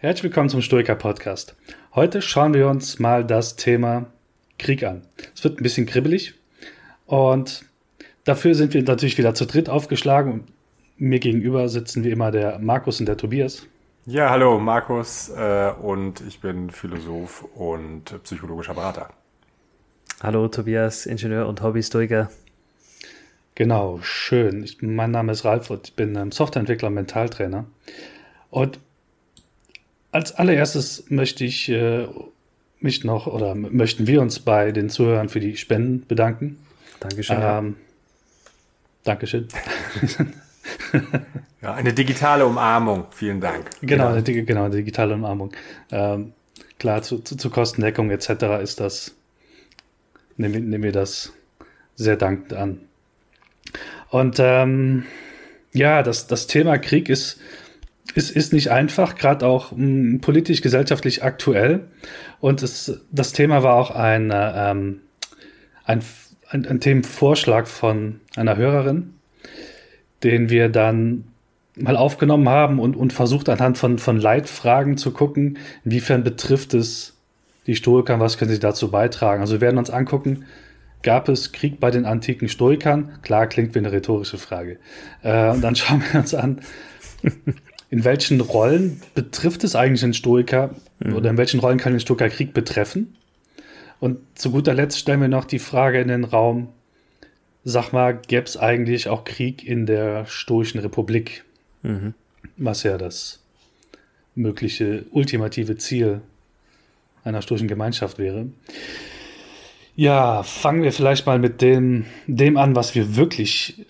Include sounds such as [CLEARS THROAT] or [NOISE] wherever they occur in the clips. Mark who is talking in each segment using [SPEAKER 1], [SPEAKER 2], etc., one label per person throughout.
[SPEAKER 1] Herzlich willkommen zum Stoiker Podcast. Heute schauen wir uns mal das Thema Krieg an. Es wird ein bisschen kribbelig und dafür sind wir natürlich wieder zu dritt aufgeschlagen. Mir gegenüber sitzen wie immer der Markus und der Tobias.
[SPEAKER 2] Ja, hallo, Markus äh, und ich bin Philosoph und psychologischer Berater.
[SPEAKER 3] Hallo, Tobias, Ingenieur und Hobbystoiker.
[SPEAKER 1] Genau, schön. Ich, mein Name ist Ralf und ich bin ähm, Softwareentwickler und Mentaltrainer. Und als allererstes möchte ich äh, mich noch oder möchten wir uns bei den Zuhörern für die Spenden bedanken.
[SPEAKER 3] Dankeschön.
[SPEAKER 1] Ähm, Dankeschön. [LAUGHS]
[SPEAKER 2] ja, eine digitale Umarmung. Vielen Dank.
[SPEAKER 1] Genau, eine, genau, eine digitale Umarmung. Ähm, klar, zu, zu, zu, Kostendeckung etc. ist das, nehmen, nehmen wir das sehr dankend an. Und ähm, ja, das, das Thema Krieg ist ist, ist nicht einfach, gerade auch mh, politisch, gesellschaftlich aktuell. Und es, das Thema war auch ein, ähm, ein, ein, ein Themenvorschlag von einer Hörerin, den wir dann mal aufgenommen haben und, und versucht anhand von, von Leitfragen zu gucken, inwiefern betrifft es die Stoiker, was können sie dazu beitragen. Also wir werden uns angucken, gab es Krieg bei den antiken Stoikern? Klar, klingt wie eine rhetorische Frage. Äh, und dann [LAUGHS] schauen wir uns an, in welchen Rollen betrifft es eigentlich einen Stoiker mhm. oder in welchen Rollen kann ein Stoiker Krieg betreffen? Und zu guter Letzt stellen wir noch die Frage in den Raum, sag mal, gäbe es eigentlich auch Krieg in der Stoischen Republik? Mhm. Was ja das mögliche ultimative Ziel einer stoischen Gemeinschaft wäre. Ja, fangen wir vielleicht mal mit dem, dem an, was wir wirklich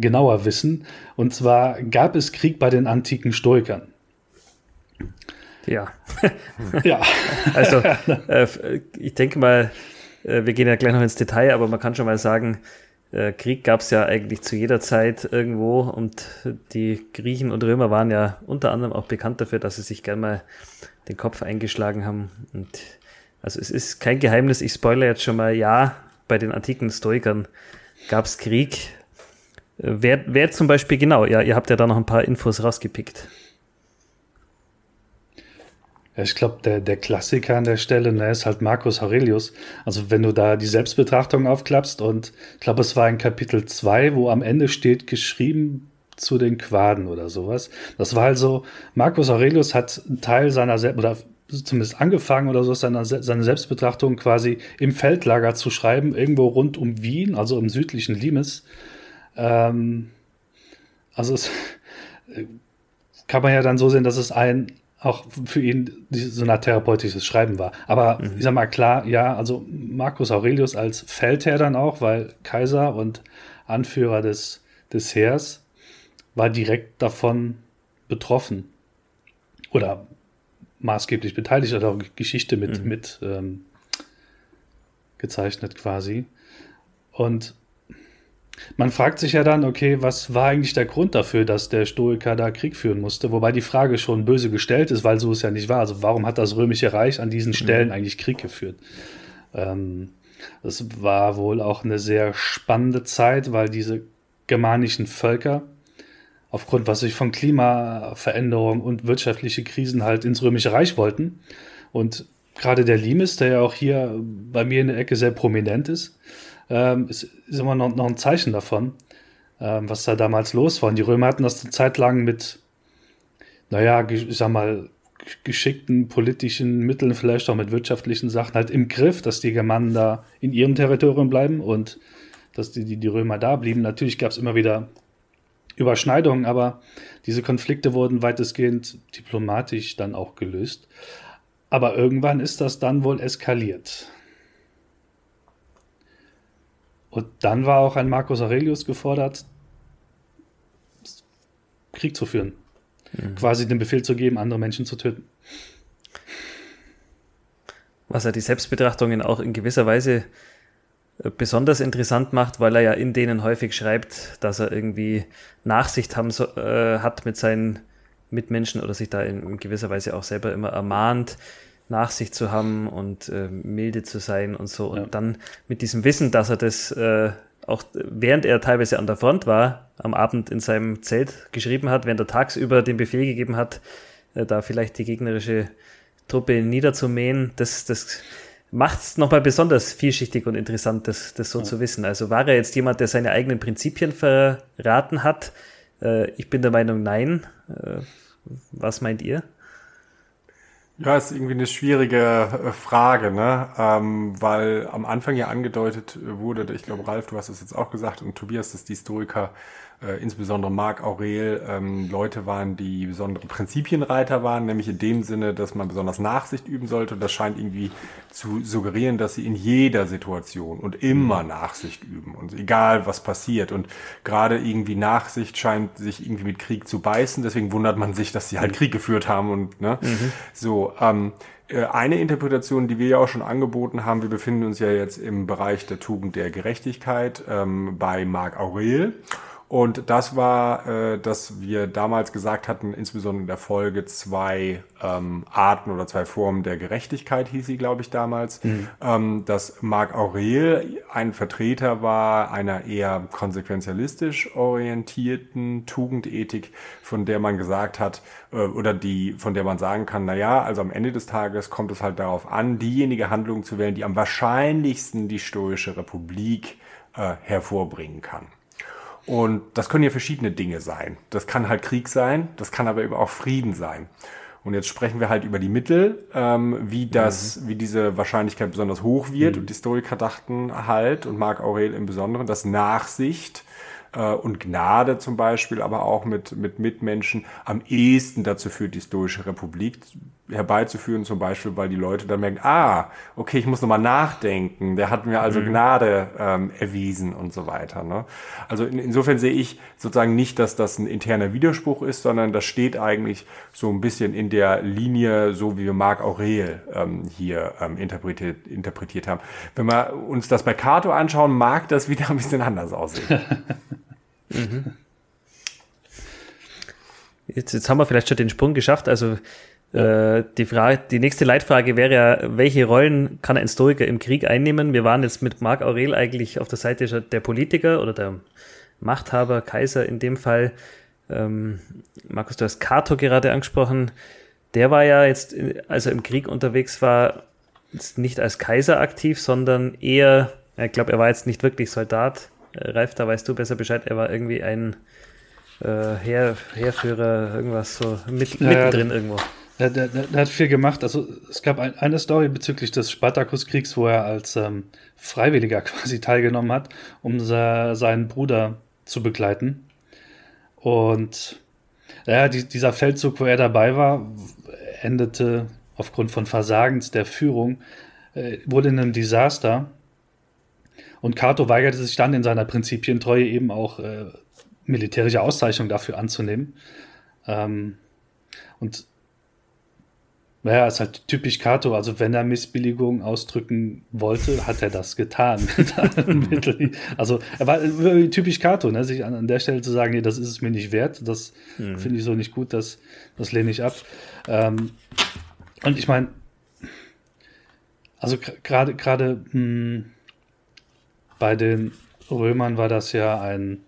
[SPEAKER 1] genauer wissen. Und zwar gab es Krieg bei den antiken Stoikern.
[SPEAKER 3] Ja. [LAUGHS] ja. Also, [LAUGHS] äh, ich denke mal, äh, wir gehen ja gleich noch ins Detail, aber man kann schon mal sagen, äh, Krieg gab es ja eigentlich zu jeder Zeit irgendwo und die Griechen und Römer waren ja unter anderem auch bekannt dafür, dass sie sich gern mal den Kopf eingeschlagen haben. Und also es ist kein Geheimnis, ich spoilere jetzt schon mal, ja, bei den antiken Stoikern gab es Krieg, Wer, wer zum Beispiel genau? Ja, ihr habt ja da noch ein paar Infos rausgepickt.
[SPEAKER 1] Ich glaube, der, der Klassiker an der Stelle ne, ist halt Marcus Aurelius. Also wenn du da die Selbstbetrachtung aufklappst und ich glaube, es war in Kapitel 2, wo am Ende steht geschrieben zu den Quaden oder sowas. Das war also, Marcus Aurelius hat einen Teil seiner Selbst oder zumindest angefangen oder so, seine, seine Selbstbetrachtung quasi im Feldlager zu schreiben, irgendwo rund um Wien, also im südlichen Limes. Ähm, also es kann man ja dann so sehen, dass es ein auch für ihn so ein therapeutisches Schreiben war. Aber mhm. ich sag mal, klar, ja, also Marcus Aurelius als Feldherr dann auch, weil Kaiser und Anführer des, des Heers war direkt davon betroffen. Oder maßgeblich beteiligt, oder auch Geschichte mit, mhm. mit ähm, gezeichnet quasi. Und man fragt sich ja dann, okay, was war eigentlich der Grund dafür, dass der Stoiker da Krieg führen musste? Wobei die Frage schon böse gestellt ist, weil so es ja nicht war. Also warum hat das Römische Reich an diesen Stellen mhm. eigentlich Krieg geführt? Ähm, das war wohl auch eine sehr spannende Zeit, weil diese germanischen Völker aufgrund, was sich von Klimaveränderung und wirtschaftliche Krisen halt ins Römische Reich wollten. Und gerade der Limes, der ja auch hier bei mir in der Ecke sehr prominent ist, ähm, ist, ist immer noch, noch ein Zeichen davon, ähm, was da damals los war. Und die Römer hatten das eine Zeit lang mit, naja, ich sag mal, geschickten politischen Mitteln, vielleicht auch mit wirtschaftlichen Sachen halt im Griff, dass die Germanen da in ihrem Territorium bleiben und dass die, die, die Römer da blieben. Natürlich gab es immer wieder Überschneidungen, aber diese Konflikte wurden weitestgehend diplomatisch dann auch gelöst. Aber irgendwann ist das dann wohl eskaliert. Und dann war auch ein Marcus Aurelius gefordert, Krieg zu führen. mhm. quasi den Befehl zu geben, andere Menschen zu töten.
[SPEAKER 3] Was er die Selbstbetrachtungen auch in gewisser Weise äh, besonders interessant macht, weil er ja in denen häufig schreibt, dass er irgendwie Nachsicht haben so, äh, hat mit seinen Mitmenschen oder sich da in, gewisser Weise auch selber immer ermahnt, Nachsicht zu haben und äh, milde zu sein und so. Und dann mit diesem Wissen, dass er das äh, auch während er teilweise an der Front war, am Abend in seinem Zelt geschrieben hat, während er tagsüber den Befehl gegeben hat, äh, da vielleicht die gegnerische Truppe niederzumähen, das, das macht es nochmal besonders vielschichtig und interessant, das, das so ja. zu wissen. Also war er jetzt jemand, der seine eigenen Prinzipien verraten hat? Äh, ich bin der Meinung, nein. Äh, was meint ihr?
[SPEAKER 2] Ja, ist irgendwie eine schwierige äh, Frage, ne? Ähm, weil am Anfang ja angedeutet wurde, ich glaube, Ralf, du hast es jetzt auch gesagt, und Tobias, dass die Historiker äh, insbesondere Marc Aurel ähm, Leute waren, die besondere Prinzipienreiter waren, nämlich in dem Sinne, dass man besonders Nachsicht üben sollte. Und das scheint irgendwie zu suggerieren, dass sie in jeder Situation und immer mhm. Nachsicht üben und egal was passiert. Und gerade irgendwie Nachsicht scheint sich irgendwie mit Krieg zu beißen. Deswegen wundert man sich, dass sie halt. Krieg geführt haben und ne, mhm. so. Ähm, äh, eine Interpretation, die wir ja auch schon angeboten haben, wir befinden uns ja jetzt im Bereich der Tugend der Gerechtigkeit ähm, bei Marc Aurel. Und das war, äh, dass wir damals gesagt hatten, insbesondere in der Folge zwei ähm, Arten oder zwei Formen der Gerechtigkeit, hieß sie, glaube ich, damals, mhm. ähm, dass Marc Aurel ein Vertreter war einer eher konsequenzialistisch orientierten Tugendethik, von der man gesagt hat, äh, oder die, von der man sagen kann, na ja, also am Ende des Tages kommt es halt darauf an, diejenige Handlung zu wählen, die am wahrscheinlichsten die stoische Republik äh, hervorbringen kann. Und das können ja verschiedene Dinge sein. Das kann halt Krieg sein, das kann aber eben auch Frieden sein. Und jetzt sprechen wir halt über die Mittel, ähm, wie das, mhm. wie diese Wahrscheinlichkeit besonders hoch wird. Mhm. Und die Historiker dachten halt, und Marc Aurel im Besonderen, dass Nachsicht äh, und Gnade zum Beispiel, aber auch mit, mit Mitmenschen am ehesten dazu führt, die Stoische Republik herbeizuführen, zum Beispiel, weil die Leute dann merken, ah, okay, ich muss nochmal nachdenken, der hat mir also mhm. Gnade ähm, erwiesen und so weiter. Ne? Also in, insofern sehe ich sozusagen nicht, dass das ein interner Widerspruch ist, sondern das steht eigentlich so ein bisschen in der Linie, so wie wir Marc Aurel ähm, hier ähm, interpretiert, interpretiert haben. Wenn wir uns das bei Cato anschauen, mag das wieder ein bisschen anders aussehen. [LAUGHS] mhm.
[SPEAKER 3] Jetzt, jetzt haben wir vielleicht schon den Sprung geschafft. Also äh, die, Frage, die nächste Leitfrage wäre ja, welche Rollen kann ein Historiker im Krieg einnehmen? Wir waren jetzt mit Marc Aurel eigentlich auf der Seite der Politiker oder der Machthaber, Kaiser in dem Fall. Ähm, Markus, du hast Cato gerade angesprochen. Der war ja jetzt, als er im Krieg unterwegs war, jetzt nicht als Kaiser aktiv, sondern eher, ich glaube, er war jetzt nicht wirklich Soldat. Äh, Ralf, da weißt du besser Bescheid, er war irgendwie ein äh, Heer, Heerführer, irgendwas so mit,
[SPEAKER 1] ja, mittendrin irgendwo. Der, der, der, hat viel gemacht. Also es gab ein, eine Story bezüglich des Spartakuskriegs, wo er als ähm, Freiwilliger [LAUGHS] quasi teilgenommen hat, um se, seinen Bruder zu begleiten. Und ja, die, dieser Feldzug, wo er dabei war, endete aufgrund von Versagens der Führung, äh, wurde in einem Desaster. Und Cato weigerte sich dann in seiner Prinzipientreue eben auch äh, militärische Auszeichnung dafür anzunehmen. Ähm, und naja, ist halt typisch Kato. Also wenn er Missbilligung ausdrücken wollte, hat er das getan. [LAUGHS] also er war typisch Kato, ne? sich an, an, der Stelle zu sagen, nee, das ist es mir nicht wert. Das mhm. finde ich so nicht gut, das, das lehne ich ab. Ähm, und ich meine, also gerade gerade hm, bei den Römern war das ja ein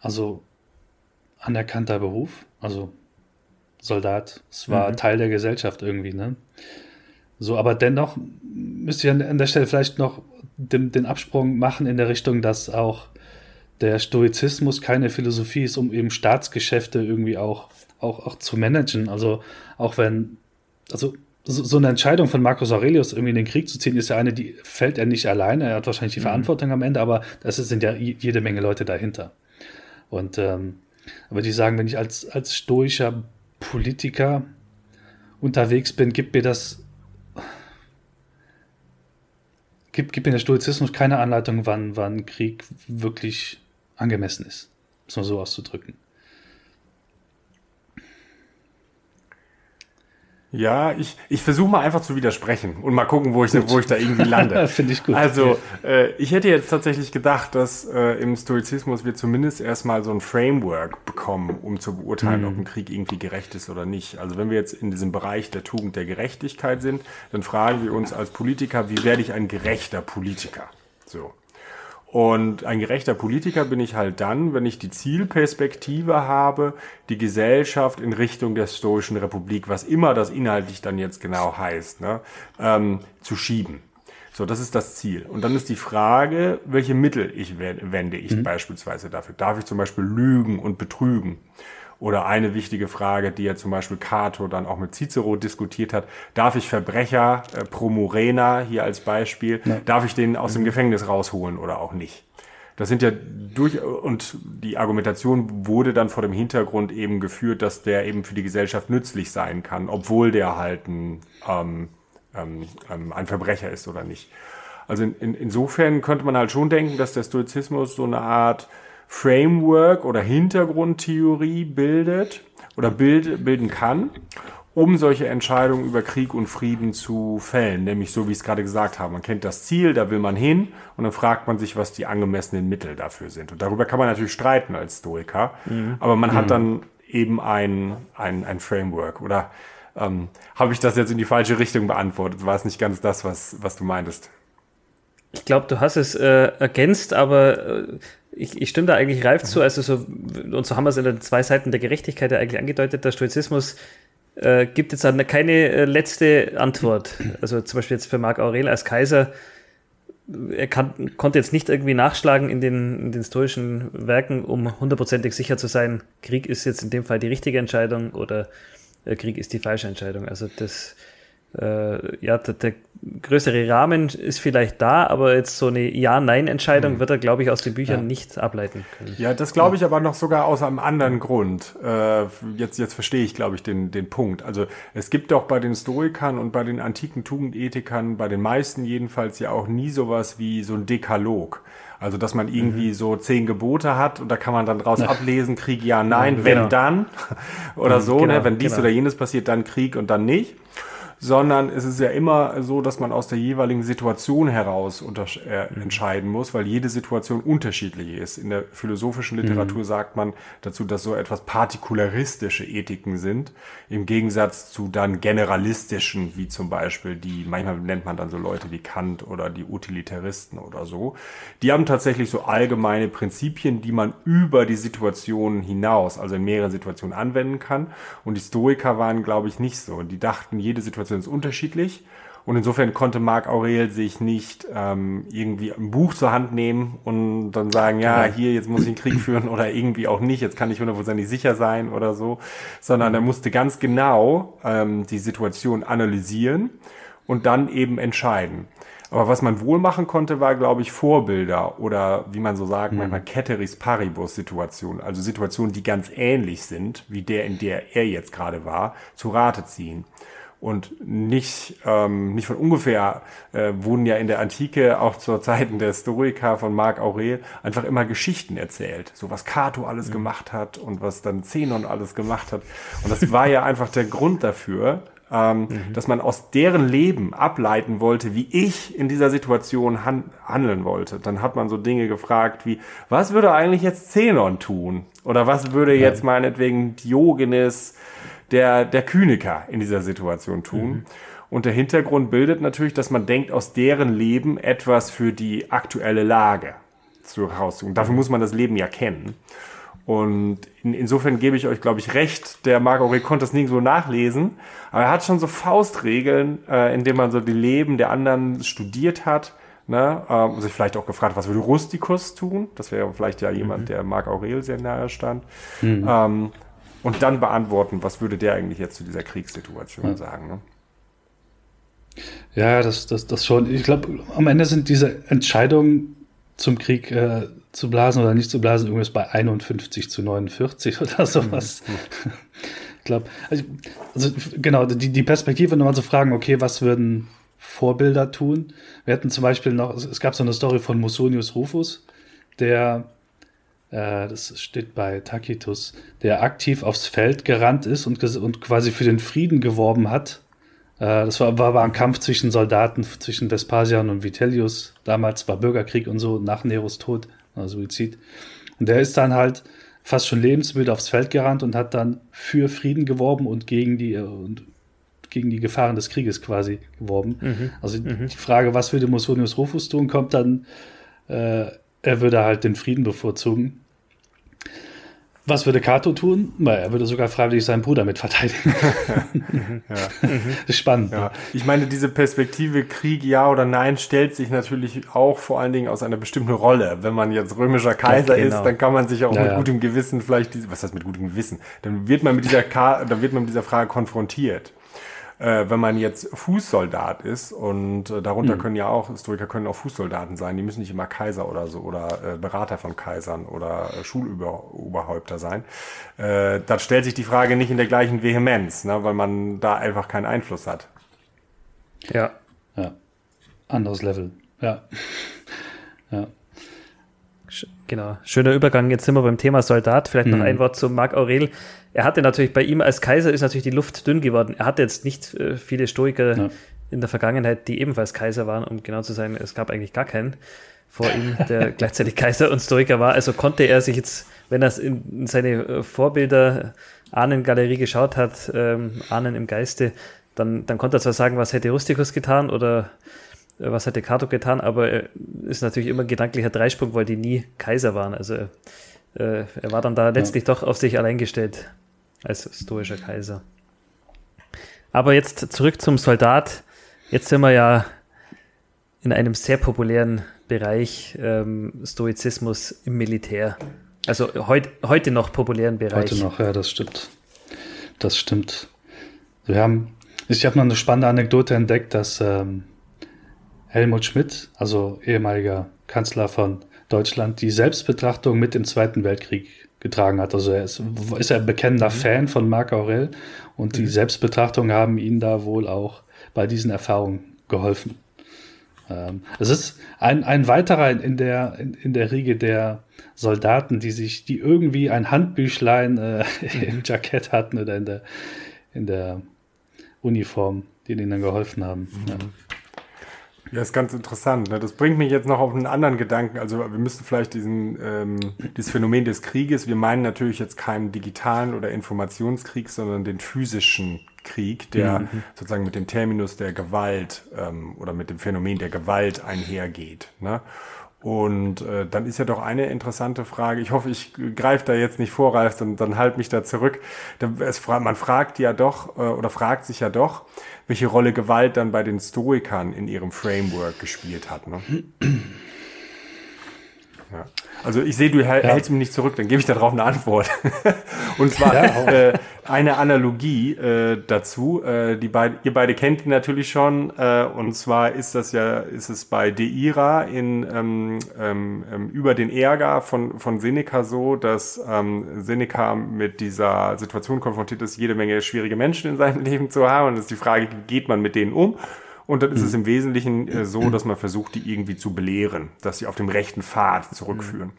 [SPEAKER 1] also anerkannter Beruf. Also Soldat. Es war mhm. Teil der Gesellschaft irgendwie, ne? So, aber dennoch müsste ich an, der Stelle vielleicht noch den, den, Absprung machen in der Richtung, dass auch der Stoizismus keine Philosophie ist, um eben Staatsgeschäfte irgendwie auch, auch, auch zu managen. Also auch wenn, also so, so eine Entscheidung von Marcus Aurelius, irgendwie in den Krieg zu ziehen, ist ja eine, die fällt er nicht alleine. Er hat wahrscheinlich die mhm. Verantwortung am Ende, aber das sind ja jede Menge Leute dahinter. Und ähm, aber die sagen, wenn ich als, als stoischer Politiker unterwegs bin, gibt mir das gibt, gibt mir der Stoizismus keine Anleitung, wann, wann Krieg wirklich angemessen ist. Um es mal so auszudrücken.
[SPEAKER 2] Ja, ich, ich versuche mal einfach zu widersprechen und mal gucken, wo ich, wo ich da irgendwie lande. [LAUGHS]
[SPEAKER 1] Finde ich gut.
[SPEAKER 2] Also, äh, ich hätte jetzt tatsächlich gedacht, dass äh, im Stoizismus wir zumindest erstmal so ein Framework bekommen, um zu beurteilen, mhm. ob ein Krieg irgendwie gerecht ist oder nicht. Also, wenn wir jetzt in diesem Bereich der Tugend der Gerechtigkeit sind, dann fragen wir uns als Politiker, wie werde ich ein gerechter Politiker? So. Und ein gerechter Politiker bin ich halt dann, wenn ich die Zielperspektive habe, die Gesellschaft in Richtung der Stoischen Republik, was immer das inhaltlich dann jetzt genau heißt, ne, ähm, zu schieben. So, das ist das Ziel. Und dann ist die Frage, welche Mittel ich wende ich mhm. beispielsweise dafür. Darf ich zum Beispiel lügen und betrügen? Oder eine wichtige Frage, die ja zum Beispiel Cato dann auch mit Cicero diskutiert hat, darf ich Verbrecher äh, pro Morena hier als Beispiel, ja. darf ich den aus dem. Gefängnis rausholen oder auch nicht? Das sind ja durch, und die Argumentation wurde dann vor dem Hintergrund eben geführt, dass der eben für die Gesellschaft nützlich sein kann, obwohl der halt ein, ähm, ähm, ähm ein Verbrecher ist oder nicht. Also in, in, insofern könnte man halt schon denken, dass der Stoizismus so eine Art Framework oder Hintergrundtheorie bildet oder bild, bilden kann, um solche Entscheidungen über Krieg und Frieden zu fällen. Nämlich so, wie ich es gerade gesagt habe. Man kennt das Ziel, da will man hin und dann fragt man sich, was die angemessenen Mittel dafür sind. Und darüber kann man natürlich streiten als Stoiker, mhm. aber man mhm. hat dann eben ein, ein, ein Framework. Oder ähm, habe ich das jetzt in die falsche Richtung beantwortet? War es nicht ganz das, was, was du meintest?
[SPEAKER 3] Ich glaube, du hast es äh, ergänzt, aber äh, ich, ich stimme da eigentlich reif zu. Also so, und so haben wir es in den zwei Seiten der Gerechtigkeit ja eigentlich angedeutet. Der Stoizismus äh, gibt jetzt keine äh, letzte Antwort. Also zum Beispiel jetzt für Marc Aurel als Kaiser, er kann, konnte jetzt nicht irgendwie nachschlagen in den, in den stoischen Werken, um hundertprozentig sicher zu sein, Krieg ist jetzt in dem Fall die richtige Entscheidung oder äh, Krieg ist die falsche Entscheidung. Also das äh, ja, der, der, größere Rahmen ist vielleicht da, aber jetzt so eine Ja-Nein-Entscheidung hm. wird er, glaube ich, aus den Büchern ja. nicht ableiten können.
[SPEAKER 2] Ja, das glaube ich aber noch sogar aus einem anderen Grund. Äh, jetzt, jetzt verstehe ich, glaube ich, den, den Punkt. Also es gibt doch bei den Stoikern und bei den antiken Tugendethikern, bei den meisten jedenfalls ja auch nie sowas wie so ein Dekalog. Also, dass man irgendwie mhm. so zehn Gebote hat und da kann man dann draus ja. ablesen, Krieg ja, nein, ja, wenn genau. dann [LAUGHS] oder mhm, so, ne? genau, ne? wenn dies genau. oder jenes passiert, dann Krieg und dann nicht sondern es ist ja immer so, dass man aus der jeweiligen Situation heraus äh, mhm. entscheiden muss, weil jede Situation unterschiedlich ist. In der philosophischen Literatur mhm. sagt man dazu, dass so etwas partikularistische Ethiken sind, im Gegensatz zu dann generalistischen, wie zum Beispiel die, manchmal nennt man dann so Leute wie Kant oder die Utilitaristen oder so. Die haben tatsächlich so allgemeine Prinzipien, die man über die Situation hinaus, also in mehreren Situationen anwenden kann. Und die Stoiker waren, glaube ich, nicht so. Die dachten, jede Situation Situation ist unterschiedlich. Und insofern konnte Marc Aurel sich nicht ähm, irgendwie ein Buch zur Hand nehmen und dann sagen, ja, genau. hier, jetzt muss ich einen Krieg führen oder irgendwie auch nicht, jetzt kann ich hundertprozentig sicher sein oder so, sondern er musste ganz genau ähm, die Situation analysieren und dann eben entscheiden. Aber was man wohl machen konnte, war, glaube ich, Vorbilder oder wie man so sagt, mhm. manchmal Ceteris Paribus Situationen, also Situationen, die ganz ähnlich sind, wie der, in der er jetzt gerade war, zu Rate ziehen. Und nicht, ähm, nicht von ungefähr äh, wurden ja in der Antike, auch zur Zeiten der Stoiker von Marc Aurel, einfach immer Geschichten erzählt. So was Cato alles mhm. gemacht hat und was dann Zenon alles gemacht hat. Und das war ja einfach der Grund dafür, ähm, mhm. dass man aus deren Leben ableiten wollte, wie ich in dieser Situation han handeln wollte. Dann hat man so Dinge gefragt wie, was würde eigentlich jetzt Zenon tun? Oder was würde jetzt meinetwegen Diogenes der, der Kyniker in dieser Situation tun. Mhm. Und der Hintergrund bildet natürlich, dass man denkt, aus deren Leben etwas für die aktuelle Lage zu herauszuholen. Dafür muss man das Leben ja kennen. Und in, insofern gebe ich euch, glaube ich, recht. Der Marc Aurel konnte das nirgendwo nachlesen, aber er hat schon so Faustregeln, äh, indem man so die Leben der anderen studiert hat. Ne, ähm, sich vielleicht auch gefragt, was würde Rusticus tun? Das wäre vielleicht ja jemand, mhm. der Marc Aurel sehr nahe stand. Mhm. Ähm, und dann beantworten, was würde der eigentlich jetzt zu dieser Kriegssituation ja. sagen. Ne?
[SPEAKER 1] Ja, das, das, das schon. Ich glaube, am Ende sind diese Entscheidungen zum Krieg äh, zu blasen oder nicht zu blasen irgendwas bei 51 zu 49 [LAUGHS] oder sowas. Mhm. ich glaube, also, also, genau, die, die Perspektive nochmal zu fragen, okay, was würden Vorbilder tun? Wir hatten zum Beispiel noch, es gab so eine Story von Musonius Rufus, der das steht bei Tacitus, der aktiv aufs Feld gerannt ist und, und quasi für den Frieden geworben hat. Äh, das war, war, war ein Kampf zwischen Soldaten, zwischen Vespasian und Vitellius. Damals war Bürgerkrieg und so, nach Neros Tod, also Suizid. Und der ist dann halt fast schon lebensmüde aufs Feld gerannt und hat dann für Frieden geworben und gegen die, und gegen die Gefahren des Krieges quasi geworben. Mhm. Also mhm. die Frage, was würde Musonius Rufus tun, kommt dann, äh, er würde halt den Frieden bevorzugen. Was würde Cato tun? Er würde sogar freiwillig seinen Bruder mit verteidigen. [LAUGHS]
[SPEAKER 2] ja. Das ist spannend. Ja. Ich meine, diese Perspektive Krieg ja oder nein stellt sich natürlich auch vor allen Dingen aus einer bestimmten Rolle. Wenn man jetzt römischer Kaiser ja, genau. ist, dann kann man sich auch ja, mit gutem Gewissen vielleicht, diese, was heißt mit gutem Gewissen? Dann wird man mit dieser, dann wird man mit dieser Frage konfrontiert äh, wenn man jetzt Fußsoldat ist und äh, darunter mhm. können ja auch, Historiker können auch Fußsoldaten sein, die müssen nicht immer Kaiser oder so oder äh, Berater von Kaisern oder äh, Schuluberhäupter sein, äh, dann stellt sich die Frage nicht in der gleichen Vehemenz, ne, weil man da einfach keinen Einfluss hat.
[SPEAKER 1] Ja. Ja. Anderes Level. Ja.
[SPEAKER 3] ja. Genau. Schöner Übergang. Jetzt sind wir beim Thema Soldat. Vielleicht noch mhm. ein Wort zu Marc Aurel er hatte natürlich bei ihm als Kaiser ist natürlich die Luft dünn geworden. Er hatte jetzt nicht äh, viele Stoiker ja. in der Vergangenheit, die ebenfalls Kaiser waren, um genau zu sein, es gab eigentlich gar keinen vor ihm, der [LAUGHS] gleichzeitig Kaiser und Stoiker war. Also konnte er sich jetzt, wenn er in, in seine äh, Vorbilder Ahnengalerie geschaut hat, ähm, Ahnen im Geiste, dann, dann konnte er zwar sagen, was hätte Rusticus getan oder äh, was hätte Cato getan, aber er ist natürlich immer gedanklicher Dreisprung, weil die nie Kaiser waren. Also äh, er war dann da letztlich ja. doch auf sich allein gestellt als stoischer Kaiser. Aber jetzt zurück zum Soldat. Jetzt sind wir ja in einem sehr populären Bereich ähm, Stoizismus im Militär. Also heut, heute noch populären Bereich.
[SPEAKER 1] Heute noch, ja, das stimmt. Das stimmt. Wir haben, ich habe noch eine spannende Anekdote entdeckt, dass ähm, Helmut Schmidt, also ehemaliger Kanzler von Deutschland, die Selbstbetrachtung mit dem Zweiten Weltkrieg getragen hat. Also er ist, ist er ein bekennender mhm. Fan von Marc Aurel und mhm. die Selbstbetrachtung haben ihm da wohl auch bei diesen Erfahrungen geholfen. Ähm, es ist ein, ein weiterer in der, in, in, der Riege der Soldaten, die sich, die irgendwie ein Handbüchlein äh, [LAUGHS] im Jackett hatten oder in der, in der Uniform, die ihnen dann geholfen haben. Mhm. Ja.
[SPEAKER 2] Ja, ist ganz interessant. Ne? Das bringt mich jetzt noch auf einen anderen Gedanken. Also wir müssen vielleicht diesen, ähm, dieses Phänomen des Krieges, wir meinen natürlich jetzt keinen digitalen oder Informationskrieg, sondern den physischen Krieg, der mhm. sozusagen mit dem Terminus der Gewalt ähm, oder mit dem Phänomen der Gewalt einhergeht. Ne? Und äh, dann ist ja doch eine interessante Frage. Ich hoffe, ich greife da jetzt nicht vor, Ralf, dann, dann halt mich da zurück. Es, man fragt ja doch äh, oder fragt sich ja doch, welche Rolle Gewalt dann bei den Stoikern in ihrem Framework gespielt hat. Ne? Ja. Also ich sehe, du ja. hältst mich nicht zurück, dann gebe ich darauf eine Antwort. [LAUGHS] und zwar ja, äh, eine Analogie äh, dazu. Äh, die beid, ihr beide kennt ihn natürlich schon. Äh, und zwar ist das ja, ist es bei Deira in ähm, ähm, ähm, über den Ärger von, von Seneca so, dass ähm, Seneca mit dieser Situation konfrontiert ist, jede Menge schwierige Menschen in seinem [LAUGHS] Leben zu haben. Und es ist die Frage, wie geht man mit denen um? Und dann ist es mhm. im Wesentlichen äh, so, dass man versucht, die irgendwie zu belehren, dass sie auf dem rechten Pfad zurückführen.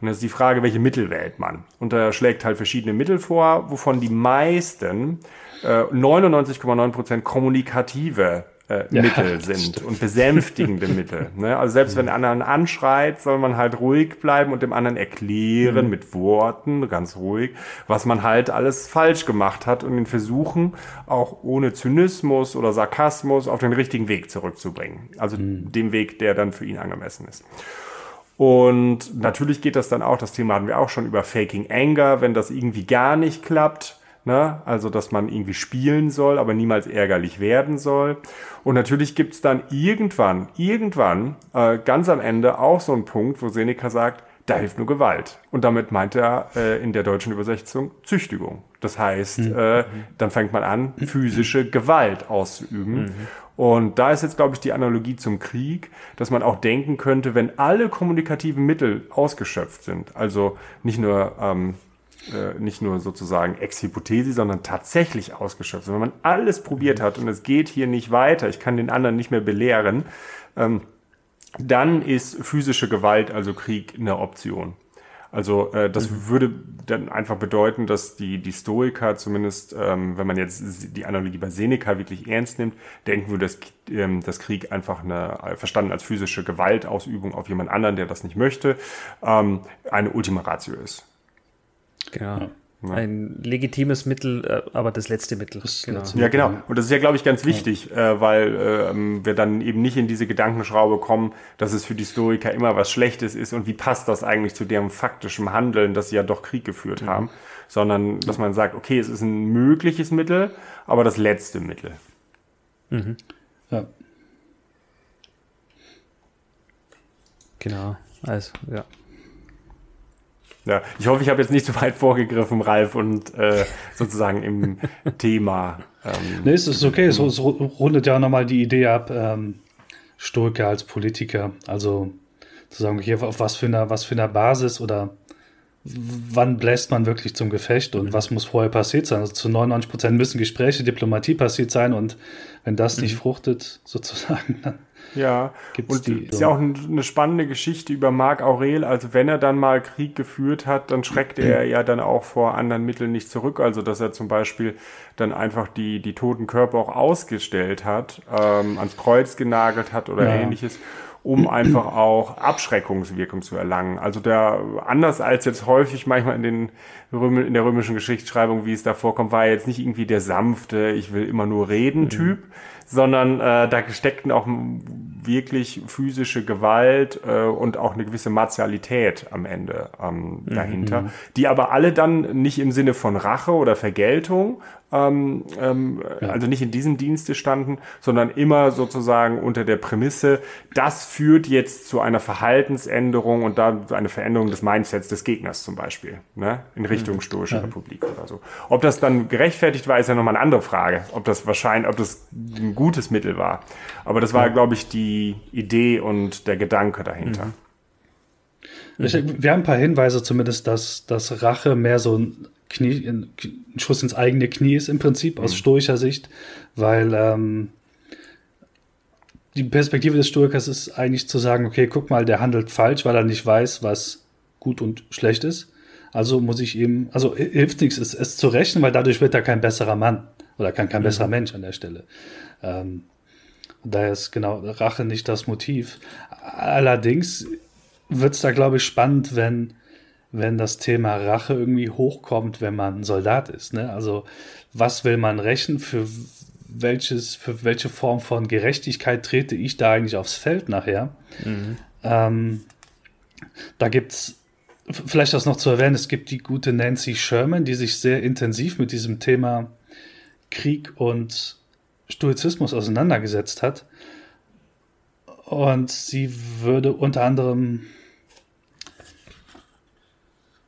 [SPEAKER 2] Und das ist die Frage, welche Mittel wählt man? Und er schlägt halt verschiedene Mittel vor, wovon die meisten äh, 99,9 Prozent kommunikative äh, ja, Mittel sind und besänftigende Mittel. [LAUGHS] Ne? Also selbst wenn der anderen anschreit, soll man halt ruhig bleiben und dem anderen erklären mhm. mit Worten, ganz ruhig, was man halt alles falsch gemacht hat und ihn versuchen, auch ohne Zynismus oder Sarkasmus auf den richtigen Weg zurückzubringen. Also mhm. dem Weg, der dann für ihn angemessen ist. Und natürlich geht das dann auch, das Thema hatten wir auch schon über Faking Anger, wenn das irgendwie gar nicht klappt Ne? Also, dass man irgendwie spielen soll, aber niemals ärgerlich werden soll. Und natürlich gibt's dann irgendwann, irgendwann, äh, ganz am Ende auch so einen Punkt, wo Seneca sagt, da hilft nur Gewalt. Und damit meint er äh, in der deutschen Übersetzung Züchtigung. Das heißt, mhm. äh, dann fängt man an, physische Gewalt auszuüben. Mhm. Und da ist jetzt, glaube ich, die Analogie zum Krieg, dass man auch denken könnte, wenn alle kommunikativen Mittel ausgeschöpft sind, also nicht nur ähm, äh, nicht nur sozusagen Ex-Hypothese, sondern tatsächlich ausgeschöpft. Wenn man alles probiert hat und es geht hier nicht weiter, ich kann den anderen nicht mehr belehren, ähm, dann ist physische Gewalt, also Krieg, eine Option. Also äh, das mhm. würde dann einfach bedeuten, dass die, die Stoiker zumindest, ähm, wenn man jetzt die Analogie bei Seneca wirklich ernst nimmt, denken würde, dass ähm, das Krieg einfach eine, äh, verstanden als physische Gewaltausübung auf jemand anderen, der das nicht möchte, ähm, eine Ultima Ratio ist.
[SPEAKER 3] Genau. Ja. Ja. Ein legitimes Mittel, äh, aber das letzte Mittel. Das
[SPEAKER 2] genau. Letzte ja, genau. Und das ist ja, glaube ich, ganz wichtig, ja. äh, weil äh, wir dann eben nicht in diese Gedankenschraube kommen, dass es für die Historiker immer was Schlechtes ist und wie passt das eigentlich zu deren faktischem Handeln, dass sie ja doch Krieg geführt mhm. haben, sondern dass man sagt, okay, es ist ein mögliches Mittel, aber das letzte Mittel.
[SPEAKER 3] Mhm. Ja. Genau. Also, ja.
[SPEAKER 2] Ja, ich hoffe, ich habe jetzt nicht zu weit vorgegriffen, Ralf, und äh, sozusagen im [LAUGHS] Thema.
[SPEAKER 1] Ähm, nee, es ist okay, es, es rundet ja nochmal die Idee ab, ähm, Stoiker als Politiker. Also zu sagen, okay, auf was für einer, was für einer Basis oder wann bläst man wirklich zum Gefecht und mhm. was muss vorher passiert sein? Also zu 99 Prozent müssen Gespräche, Diplomatie passiert sein und wenn das nicht mhm. fruchtet, sozusagen, dann
[SPEAKER 2] ja, Gibt's und die, ist ja auch eine spannende Geschichte über Marc Aurel. Also wenn er dann mal Krieg geführt hat, dann schreckt er ja dann auch vor anderen Mitteln nicht zurück. Also dass er zum Beispiel dann einfach die, die toten Körper auch ausgestellt hat, ähm, ans Kreuz genagelt hat oder ja. ähnliches um einfach auch Abschreckungswirkung zu erlangen. Also der, anders als jetzt häufig manchmal in den Röm, in der römischen Geschichtsschreibung, wie es da vorkommt, war er jetzt nicht irgendwie der sanfte, ich will immer nur reden mhm. Sondern äh, da steckten auch wirklich physische Gewalt äh, und auch eine gewisse Martialität am Ende ähm, mhm. dahinter, mhm. die aber alle dann nicht im Sinne von Rache oder Vergeltung, ähm, ähm, ja. also nicht in diesem Dienste standen, sondern immer sozusagen unter der Prämisse, das führt jetzt zu einer Verhaltensänderung und da eine Veränderung des Mindsets des Gegners zum Beispiel, ne? in Richtung mhm. stoische ja. Republik oder so. Ob das dann gerechtfertigt war, ist ja nochmal eine andere Frage, ob das wahrscheinlich, ob das ein gutes Mittel war. Aber das war, ja. glaube ich, die Idee und der Gedanke dahinter.
[SPEAKER 1] Mhm. Wir haben ein paar Hinweise zumindest, dass, dass Rache mehr so ein Knie, ein Schuss ins eigene Knie ist im Prinzip aus mhm. stoischer Sicht, weil ähm, die Perspektive des Stoikers ist eigentlich zu sagen, okay, guck mal, der handelt falsch, weil er nicht weiß, was gut und schlecht ist. Also muss ich ihm, also hilft nichts, es, es zu rechnen, weil dadurch wird er kein besserer Mann oder kein, kein mhm. besserer Mensch an der Stelle. Ähm, daher ist genau Rache nicht das Motiv. Allerdings wird es da, glaube ich, spannend, wenn wenn das Thema Rache irgendwie hochkommt, wenn man Soldat ist. Ne? Also was will man rächen? Für welches, für welche Form von Gerechtigkeit trete ich da eigentlich aufs Feld nachher? Mhm. Ähm, da gibt's vielleicht das noch zu erwähnen, es gibt die gute Nancy Sherman, die sich sehr intensiv mit diesem Thema Krieg und Stoizismus auseinandergesetzt hat. Und sie würde unter anderem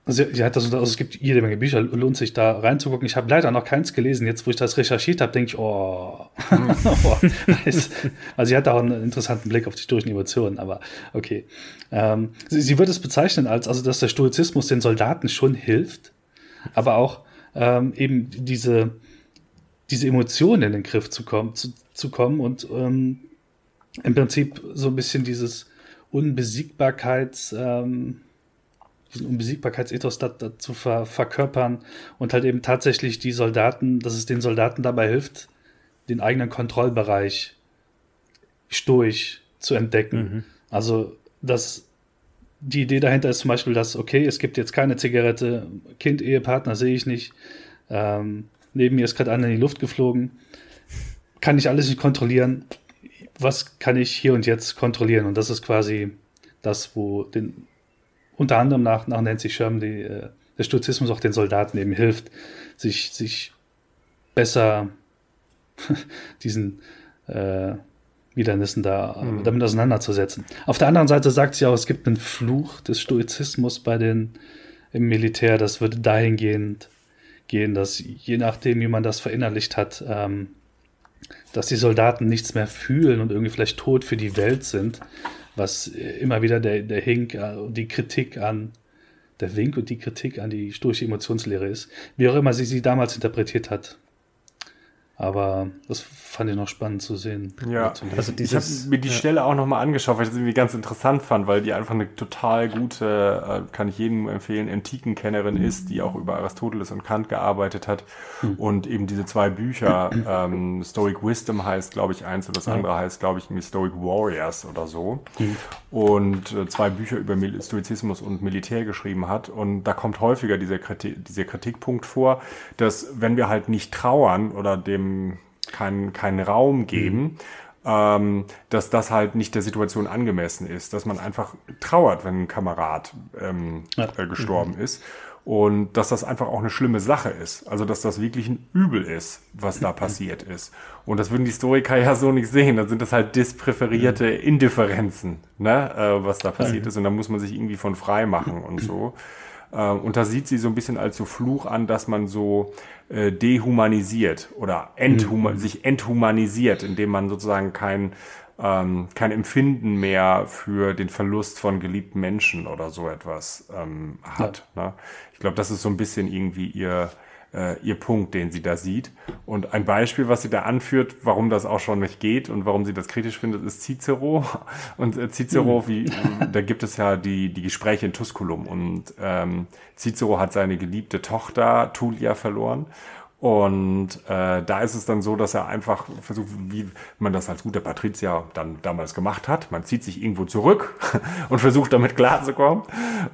[SPEAKER 1] Sie, sie hat das, also es gibt jede Menge Bücher, lohnt sich da reinzugucken. Ich habe leider noch keins gelesen. Jetzt, wo ich das recherchiert habe, denke ich, oh, [LAUGHS] oh nice. Also sie hat da auch einen interessanten Blick auf die historischen Emotionen, aber okay. Ähm, sie, sie würde es bezeichnen als, also dass der Stoizismus den Soldaten schon hilft, aber auch ähm, eben diese, diese Emotionen in den Griff zu kommen, zu, zu kommen und ähm, im Prinzip so ein bisschen dieses Unbesiegbarkeits, ähm, diesen Unbesiegbarkeitsethos da, da zu ver, verkörpern und halt eben tatsächlich die Soldaten, dass es den Soldaten dabei hilft, den eigenen Kontrollbereich stoisch zu entdecken. Mhm. Also, dass die Idee dahinter ist zum Beispiel, dass, okay, es gibt jetzt keine Zigarette, Kind, Ehepartner sehe ich nicht, ähm, neben mir ist gerade einer in die Luft geflogen, kann ich alles nicht kontrollieren, was kann ich hier und jetzt kontrollieren? Und das ist quasi das, wo den unter anderem nach, nach Nancy Sherman die, äh, der Stoizismus auch den Soldaten eben hilft, sich, sich besser [LAUGHS] diesen äh, Widernissen da mhm. damit auseinanderzusetzen. Auf der anderen Seite sagt sie auch, es gibt einen Fluch des Stoizismus bei den im Militär. Das würde dahingehend gehen, dass je nachdem, wie man das verinnerlicht hat, ähm, dass die Soldaten nichts mehr fühlen und irgendwie vielleicht tot für die Welt sind, was immer wieder der, der Hink und die Kritik an, der Wink und die Kritik an die stoische Emotionslehre ist, wie auch immer sie sie damals interpretiert hat. Aber das fand ich noch spannend zu sehen.
[SPEAKER 2] Ja, also dieses, ich habe mir die ja. Stelle auch nochmal angeschaut, weil ich das irgendwie ganz interessant fand, weil die einfach eine total gute, äh, kann ich jedem empfehlen, Antikenkennerin ist, die auch über Aristoteles und Kant gearbeitet hat. Mhm. Und eben diese zwei Bücher, [CLEARS THROAT] ähm, Stoic Wisdom heißt, glaube ich, eins und das andere heißt, glaube ich, irgendwie Stoic Warriors oder so. Mhm. Und äh, zwei Bücher über Stoizismus und Militär geschrieben hat. Und da kommt häufiger dieser, Kritik, dieser Kritikpunkt vor, dass wenn wir halt nicht trauern oder dem keinen, keinen Raum geben, mhm. ähm, dass das halt nicht der Situation angemessen ist, dass man einfach trauert, wenn ein Kamerad ähm, ja. äh, gestorben mhm. ist. Und dass das einfach auch eine schlimme Sache ist. Also, dass das wirklich ein Übel ist, was da mhm. passiert ist. Und das würden die Historiker ja so nicht sehen. Dann sind das halt dispräferierte mhm. Indifferenzen, ne, äh, was da passiert ist. Und da muss man sich irgendwie von frei machen und [CLEARS THROAT] so. Äh, und da sieht sie so ein bisschen als so Fluch an, dass man so äh, dehumanisiert oder enthuma mhm. sich enthumanisiert, indem man sozusagen kein ähm, kein Empfinden mehr für den Verlust von geliebten Menschen oder so etwas ähm, hat. Ja. Ne? Ich glaube, das ist so ein bisschen irgendwie ihr äh, ihr Punkt, den sie da sieht. Und ein Beispiel, was sie da anführt, warum das auch schon nicht geht und warum sie das kritisch findet, ist Cicero. [LAUGHS] Und äh, Cicero, mhm. wie, da gibt es ja die, die Gespräche in Tusculum und ähm, Cicero hat seine geliebte Tochter Tulia verloren und äh, da ist es dann so, dass er einfach versucht, wie man das als guter Patrizier dann damals gemacht hat. Man zieht sich irgendwo zurück [LAUGHS] und versucht damit klarzukommen.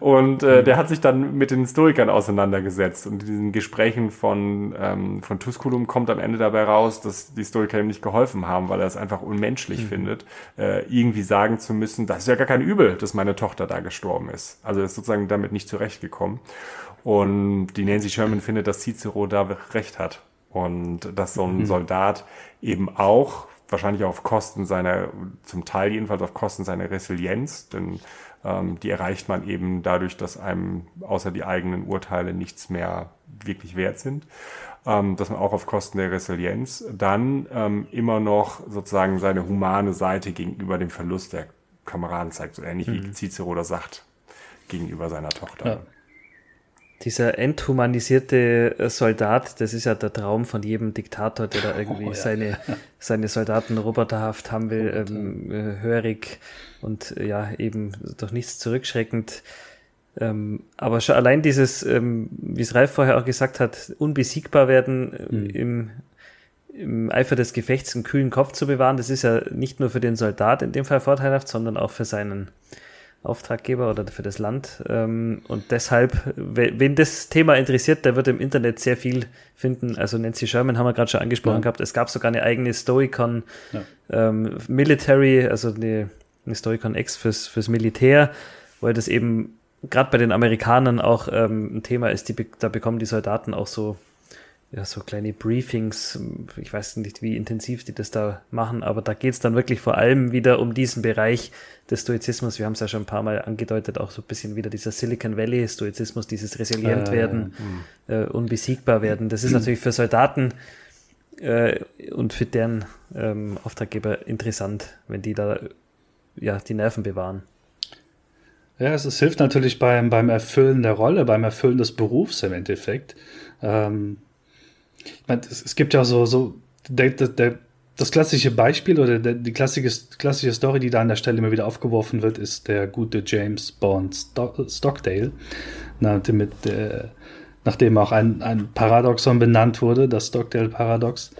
[SPEAKER 2] Und äh, der hat sich dann mit den Historikern auseinandergesetzt. Und in diesen Gesprächen von, ähm, von Tusculum kommt am Ende dabei raus, dass die Historiker ihm nicht geholfen haben, weil er es einfach unmenschlich mhm. findet, äh, irgendwie sagen zu müssen, das ist ja gar kein Übel, dass meine Tochter da gestorben ist. Also er ist sozusagen damit nicht zurechtgekommen. Und die Nancy Sherman findet, dass Cicero da recht hat. Und dass so ein mhm. Soldat eben auch, wahrscheinlich auf Kosten seiner, zum Teil jedenfalls auf Kosten seiner Resilienz, denn ähm, die erreicht man eben dadurch, dass einem außer die eigenen Urteile nichts mehr wirklich wert sind, ähm, dass man auch auf Kosten der Resilienz dann ähm, immer noch sozusagen seine humane Seite gegenüber dem Verlust der Kameraden zeigt, so ähnlich mhm. wie Cicero das sagt gegenüber seiner Tochter. Ja
[SPEAKER 3] dieser enthumanisierte äh, Soldat, das ist ja der Traum von jedem Diktator, der da [LAUGHS] irgendwie oh, ja. seine, [LAUGHS] seine Soldaten roboterhaft haben will, ähm, äh, hörig und äh, ja, eben durch nichts zurückschreckend. Ähm, aber schon allein dieses, ähm, wie es Ralf vorher auch gesagt hat, unbesiegbar werden mhm. im, im Eifer des Gefechts einen kühlen Kopf zu bewahren, das ist ja nicht nur für den Soldat in dem Fall vorteilhaft, sondern auch für seinen Auftraggeber oder für das Land. Ähm, und deshalb, wen das Thema interessiert, der wird im Internet sehr viel finden. Also Nancy Sherman haben wir gerade schon angesprochen ja. gehabt. Es gab sogar eine eigene Stoicon ja. ähm, Military, also eine, eine Stoicon X fürs, fürs Militär, weil das eben gerade bei den Amerikanern auch ähm, ein Thema ist. Die, da bekommen die Soldaten auch so ja, so kleine Briefings. Ich weiß nicht, wie intensiv die das da machen, aber da geht's dann wirklich vor allem wieder um diesen Bereich des Stoizismus. Wir haben es ja schon ein paar Mal angedeutet, auch so ein bisschen wieder dieser Silicon Valley Stoizismus, dieses resilient äh, werden, äh, unbesiegbar werden. Das ist natürlich für Soldaten äh, und für deren ähm, Auftraggeber interessant, wenn die da ja die Nerven bewahren.
[SPEAKER 1] Ja, es, es hilft natürlich beim, beim Erfüllen der Rolle, beim Erfüllen des Berufs im Endeffekt. Ähm, es, es, gibt ja so, so der, der, das klassische Beispiel oder der, die klassische, klassische Story, die da an der Stelle immer wieder aufgeworfen wird, ist der gute James Bond Stockdale, mit, äh, nachdem auch ein, ein Paradoxon benannt wurde, das Stockdale-Paradox.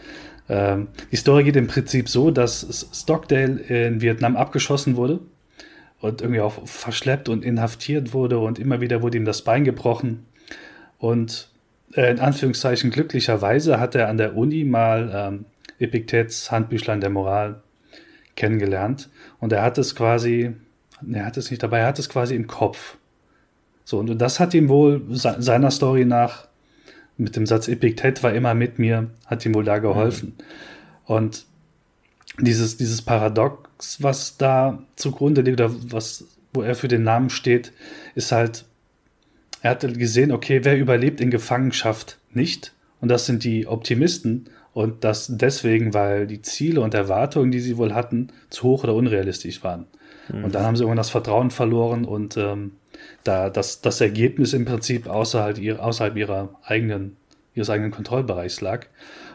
[SPEAKER 1] Ähm, die Story geht im Prinzip so, dass Stockdale in Vietnam abgeschossen wurde und irgendwie auch verschleppt und inhaftiert wurde und immer wieder wurde ihm das Bein gebrochen. Und in Anführungszeichen glücklicherweise hat er an der Uni mal ähm, Epiktets Handbüchlein der Moral kennengelernt und er hat es quasi, er hat es nicht dabei, er hat es quasi im Kopf. So, und das hat ihm wohl seiner Story nach mit dem Satz Epiktet war immer mit mir, hat ihm wohl da geholfen. Mhm. Und dieses, dieses Paradox, was da zugrunde liegt, oder was, wo er für den Namen steht, ist halt, er hat gesehen, okay, wer überlebt in Gefangenschaft nicht? Und das sind die Optimisten. Und das deswegen, weil die Ziele und Erwartungen, die sie wohl hatten, zu hoch oder unrealistisch waren. Mhm. Und dann haben sie irgendwann das Vertrauen verloren und ähm, da das, das Ergebnis im Prinzip außerhalb, ihr, außerhalb ihrer eigenen, ihres eigenen Kontrollbereichs lag.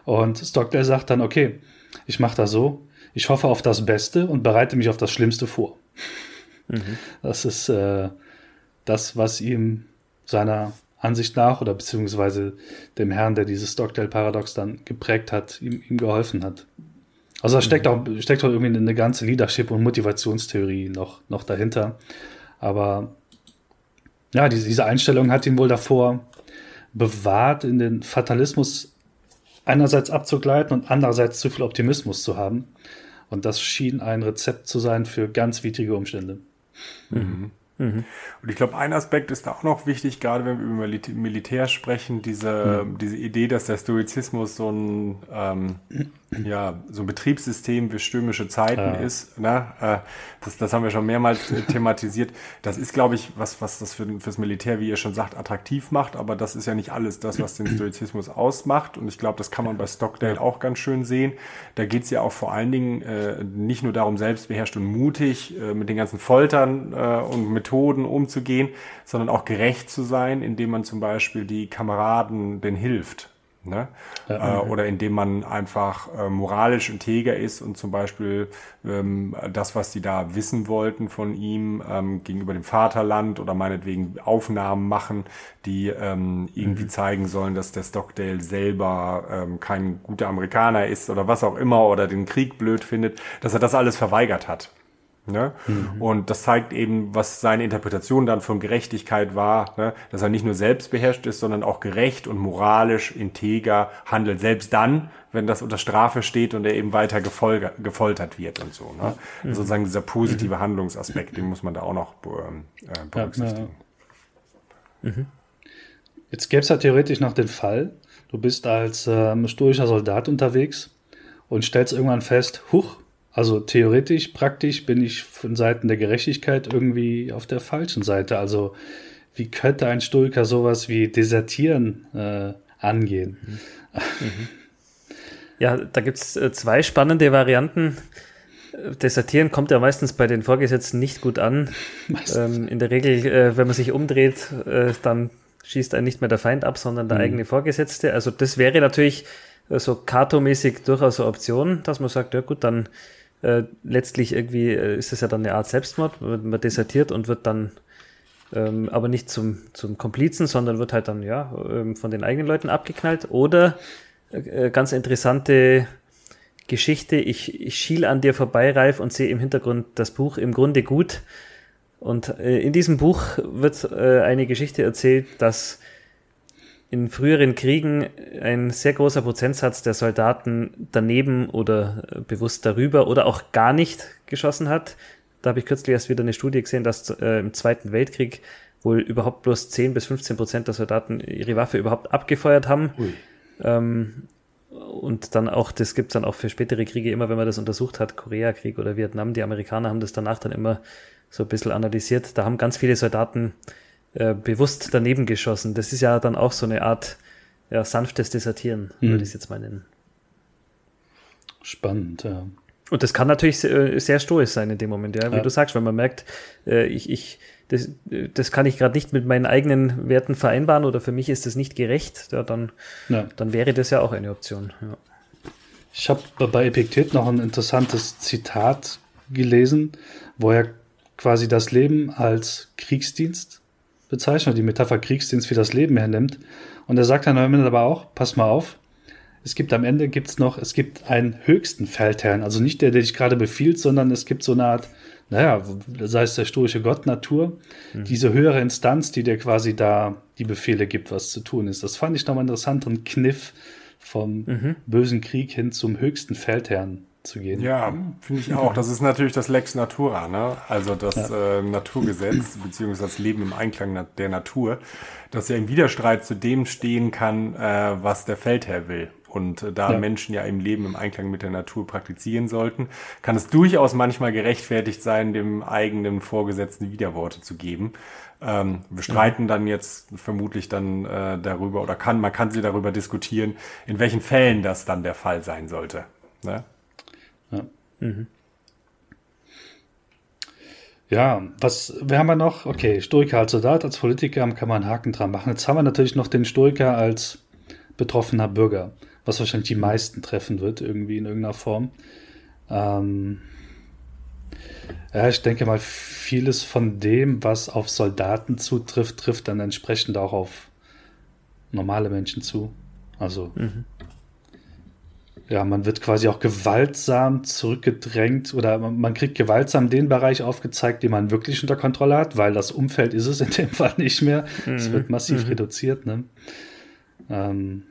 [SPEAKER 1] Und Stockdale sagt dann, okay, ich mache das so, ich hoffe auf das Beste und bereite mich auf das Schlimmste vor. Mhm. Das ist äh, das, was ihm seiner Ansicht nach oder beziehungsweise dem Herrn, der dieses Stockdale-Paradox dann geprägt hat, ihm, ihm geholfen hat. Also da steckt mhm. auch, steckt auch irgendwie eine ganze Leadership- und Motivationstheorie noch, noch dahinter. Aber ja, diese, diese Einstellung hat ihn wohl davor bewahrt, in den Fatalismus einerseits abzugleiten und andererseits zu viel Optimismus zu haben. Und das schien ein Rezept zu sein für ganz widrige Umstände.
[SPEAKER 2] Mhm. Mhm. Und ich glaube, ein Aspekt ist da auch noch wichtig, gerade wenn wir über Militär sprechen, diese, mhm. diese Idee, dass der Stoizismus so ein, ähm, ja, so ein Betriebssystem für stürmische Zeiten ja. ist. Ne? Äh, das, das haben wir schon mehrmals thematisiert. Das ist, glaube ich, was, was das für, fürs Militär, wie ihr schon sagt, attraktiv macht, aber das ist ja nicht alles das, was den Stoizismus ausmacht. Und ich glaube, das kann man bei Stockdale auch ganz schön sehen. Da geht es ja auch vor allen Dingen äh, nicht nur darum, selbstbeherrscht und mutig äh, mit den ganzen Foltern äh, und Methoden umzugehen, sondern auch gerecht zu sein, indem man zum Beispiel die Kameraden den hilft. Ne? Ja, äh, oder indem man einfach äh, moralisch integer ist und zum Beispiel ähm, das, was die da wissen wollten von ihm ähm, gegenüber dem Vaterland oder meinetwegen Aufnahmen machen, die ähm, irgendwie mhm. zeigen sollen, dass der Stockdale selber ähm, kein guter Amerikaner ist oder was auch immer oder den Krieg blöd findet, dass er das alles verweigert hat. Ne? Mhm. Und das zeigt eben, was seine Interpretation dann von Gerechtigkeit war, ne? dass er nicht nur selbstbeherrscht ist, sondern auch gerecht und moralisch integer handelt, selbst dann, wenn das unter Strafe steht und er eben weiter gefoltert wird und so. Ne? Mhm. Sozusagen dieser positive mhm. Handlungsaspekt, den muss man da auch noch ähm, äh, berücksichtigen.
[SPEAKER 1] Ja, mhm. Jetzt gäbe es ja theoretisch noch den Fall, du bist als ähm, stoischer Soldat unterwegs und stellst irgendwann fest, huch, also theoretisch, praktisch bin ich von Seiten der Gerechtigkeit irgendwie auf der falschen Seite. Also wie könnte ein Stoiker sowas wie Desertieren äh, angehen? Mhm.
[SPEAKER 3] Ja, da gibt es äh, zwei spannende Varianten. Desertieren kommt ja meistens bei den Vorgesetzten nicht gut an. Ähm, in der Regel, äh, wenn man sich umdreht, äh, dann schießt einen nicht mehr der Feind ab, sondern der mhm. eigene Vorgesetzte. Also das wäre natürlich äh, so Kato-mäßig durchaus eine Option, dass man sagt, ja gut, dann äh, letztlich irgendwie äh, ist es ja dann eine Art Selbstmord, man desertiert und wird dann ähm, aber nicht zum, zum Komplizen, sondern wird halt dann ja ähm, von den eigenen Leuten abgeknallt. Oder äh, ganz interessante Geschichte, ich, ich schiel an dir vorbei, Ralf, und sehe im Hintergrund das Buch im Grunde gut. Und äh, in diesem Buch wird äh, eine Geschichte erzählt, dass in früheren Kriegen ein sehr großer Prozentsatz der Soldaten daneben oder äh, bewusst darüber oder auch gar nicht geschossen hat. Da habe ich kürzlich erst wieder eine Studie gesehen, dass äh, im Zweiten Weltkrieg wohl überhaupt bloß 10 bis 15 Prozent der Soldaten ihre Waffe überhaupt abgefeuert haben. Ähm, und dann auch, das gibt es dann auch für spätere Kriege immer, wenn man das untersucht hat, Koreakrieg oder Vietnam, die Amerikaner haben das danach dann immer so ein bisschen analysiert. Da haben ganz viele Soldaten äh, bewusst daneben geschossen. Das ist ja dann auch so eine Art ja, sanftes Desertieren, mhm. würde ich es jetzt mal nennen.
[SPEAKER 1] Spannend, ja.
[SPEAKER 3] Und das kann natürlich sehr, sehr stoisch sein in dem Moment, ja, wie ja. du sagst, wenn man merkt, äh, ich, ich, das, das kann ich gerade nicht mit meinen eigenen Werten vereinbaren oder für mich ist das nicht gerecht, ja, dann, ja. dann wäre das ja auch eine Option. Ja.
[SPEAKER 1] Ich habe bei Epiktet noch ein interessantes Zitat gelesen, wo er quasi das Leben als Kriegsdienst bezeichnet, die Metapher Kriegsdienst für das Leben hernimmt. Und er sagt dann am Ende aber auch, pass mal auf, es gibt am Ende gibt's noch, es gibt einen höchsten Feldherrn, also nicht der, der dich gerade befiehlt, sondern es gibt so eine Art, naja, sei es der stoische Gott, Natur, mhm. diese höhere Instanz, die dir quasi da die Befehle gibt, was zu tun ist. Das fand ich nochmal einen interessanten Kniff vom mhm. bösen Krieg hin zum höchsten Feldherrn zu gehen.
[SPEAKER 2] Ja, finde ich auch. Das ist natürlich das Lex Natura, ne? also das ja. äh, Naturgesetz, beziehungsweise das Leben im Einklang der Natur, das ja im Widerstreit zu dem stehen kann, äh, was der Feldherr will. Und äh, da ja. Menschen ja im Leben im Einklang mit der Natur praktizieren sollten, kann es durchaus manchmal gerechtfertigt sein, dem eigenen Vorgesetzten Widerworte zu geben. Ähm, wir streiten ja. dann jetzt vermutlich dann äh, darüber oder kann, man kann sie darüber diskutieren, in welchen Fällen das dann der Fall sein sollte. Ne?
[SPEAKER 1] Ja. Mhm. Ja, was, wir haben ja noch, okay, Stoiker als Soldat, als Politiker kann man einen Haken dran machen. Jetzt haben wir natürlich noch den Stoiker als betroffener Bürger. was wahrscheinlich die meisten treffen wird, irgendwie in irgendeiner Form. Ähm, ja, ich denke mal, vieles von dem, was auf Soldaten zutrifft, trifft dann entsprechend auch auf normale Menschen zu. Also, mhm. Ja, man wird quasi auch gewaltsam zurückgedrängt oder man kriegt gewaltsam den Bereich aufgezeigt, den man wirklich unter Kontrolle hat, weil das Umfeld ist es in dem [LAUGHS] Fall nicht mehr. Es mhm. wird massiv mhm. reduziert. Ne? Ähm,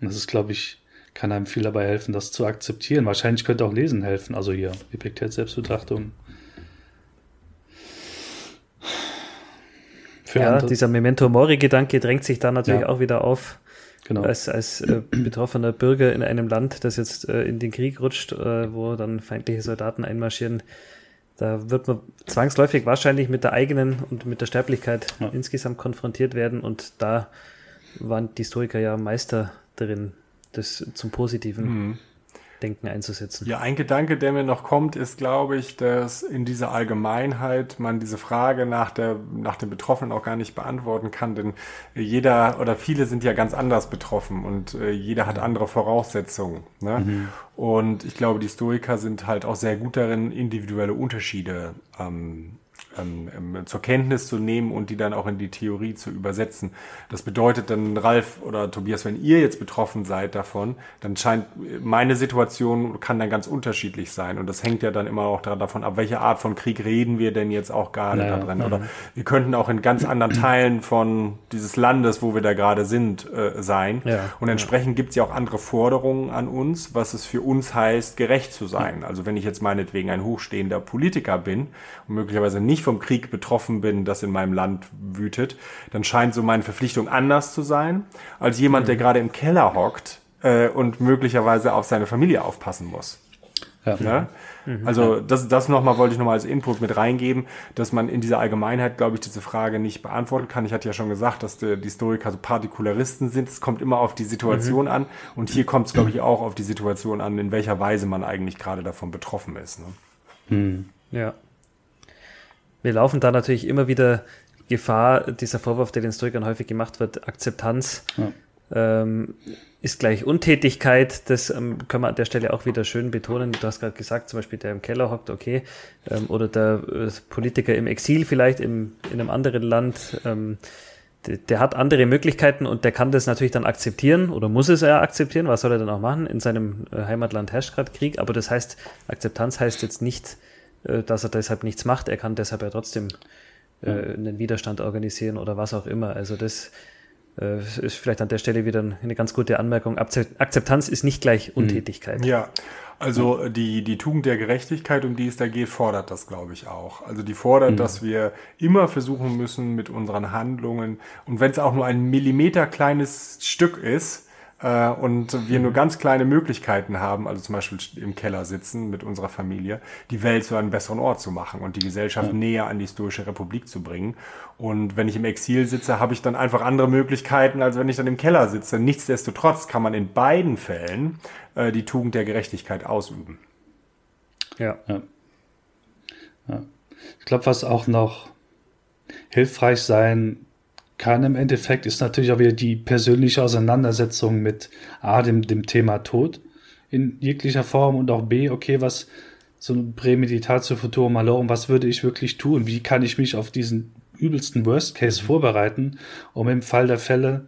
[SPEAKER 1] das ist, glaube ich, kann einem viel dabei helfen, das zu akzeptieren. Wahrscheinlich könnte auch Lesen helfen. Also hier, Epiktet Selbstbetrachtung.
[SPEAKER 3] Für ja, andere. dieser Memento Mori-Gedanke drängt sich da natürlich ja. auch wieder auf. Genau. Als, als äh, betroffener Bürger in einem Land, das jetzt äh, in den Krieg rutscht, äh, wo dann feindliche Soldaten einmarschieren, da wird man zwangsläufig wahrscheinlich mit der eigenen und mit der Sterblichkeit ja. insgesamt konfrontiert werden. Und da waren die Historiker ja Meister darin, das zum Positiven mhm. Denken einzusetzen.
[SPEAKER 2] Ja, ein Gedanke, der mir noch kommt, ist, glaube ich, dass in dieser Allgemeinheit man diese Frage nach der, nach den Betroffenen auch gar nicht beantworten kann, denn jeder oder viele sind ja ganz anders betroffen und äh, jeder hat andere Voraussetzungen. Ne? Mhm. Und ich glaube, die Historiker sind halt auch sehr gut darin, individuelle Unterschiede ähm, ähm, ähm, zur Kenntnis zu nehmen und die dann auch in die Theorie zu übersetzen. Das bedeutet dann, Ralf oder Tobias, wenn ihr jetzt betroffen seid davon, dann scheint meine Situation kann dann ganz unterschiedlich sein. Und das hängt ja dann immer auch davon ab, welche Art von Krieg reden wir denn jetzt auch gerade naja, da drin. Oder wir könnten auch in ganz anderen Teilen von dieses Landes, wo wir da gerade sind, äh, sein. Ja, und entsprechend ja. gibt es ja auch andere Forderungen an uns, was es für uns heißt, gerecht zu sein. Also wenn ich jetzt meinetwegen ein hochstehender Politiker bin und möglicherweise nicht vom Krieg betroffen bin, das in meinem Land wütet, dann scheint so meine Verpflichtung anders zu sein, als jemand, der mhm. gerade im Keller hockt äh, und möglicherweise auf seine Familie aufpassen muss. Ja. Ne? Mhm. Also das, das nochmal wollte ich nochmal als Input mit reingeben, dass man in dieser Allgemeinheit, glaube ich, diese Frage nicht beantworten kann. Ich hatte ja schon gesagt, dass die, die Historiker so Partikularisten sind. Es kommt immer auf die Situation mhm. an und hier kommt es, glaube ich, auch auf die Situation an, in welcher Weise man eigentlich gerade davon betroffen ist. Ne?
[SPEAKER 3] Mhm. Ja wir laufen da natürlich immer wieder Gefahr, dieser Vorwurf, der den Historikern häufig gemacht wird, Akzeptanz ja. ähm, ist gleich Untätigkeit. Das ähm, können wir an der Stelle auch wieder schön betonen. Du hast gerade gesagt, zum Beispiel der im Keller hockt, okay, ähm, oder der äh, Politiker im Exil vielleicht im, in einem anderen Land. Ähm, der, der hat andere Möglichkeiten und der kann das natürlich dann akzeptieren oder muss es ja akzeptieren. Was soll er dann auch machen? In seinem äh, Heimatland herrscht gerade Krieg, aber das heißt, Akzeptanz heißt jetzt nicht, dass er deshalb nichts macht. Er kann deshalb ja trotzdem äh, einen Widerstand organisieren oder was auch immer. Also das äh, ist vielleicht an der Stelle wieder eine ganz gute Anmerkung. Akzeptanz ist nicht gleich hm. Untätigkeit.
[SPEAKER 2] Ja, also die, die Tugend der Gerechtigkeit, um die es da geht, fordert das, glaube ich, auch. Also die fordert, mhm. dass wir immer versuchen müssen mit unseren Handlungen, und wenn es auch nur ein Millimeter kleines Stück ist, äh, und wir nur ganz kleine Möglichkeiten haben, also zum Beispiel im Keller sitzen mit unserer Familie, die Welt zu einem besseren Ort zu machen und die Gesellschaft ja. näher an die historische Republik zu bringen. Und wenn ich im Exil sitze, habe ich dann einfach andere Möglichkeiten, als wenn ich dann im Keller sitze. Nichtsdestotrotz kann man in beiden Fällen äh, die Tugend der Gerechtigkeit ausüben.
[SPEAKER 1] Ja. ja. ja. Ich glaube, was auch noch hilfreich sein kann im Endeffekt, ist natürlich auch wieder die persönliche Auseinandersetzung mit A, dem, dem Thema Tod in jeglicher Form und auch B, okay, was so ein Prämeditatio Futuro Malorum, was würde ich wirklich tun? Wie kann ich mich auf diesen übelsten Worst Case mhm. vorbereiten, um im Fall der Fälle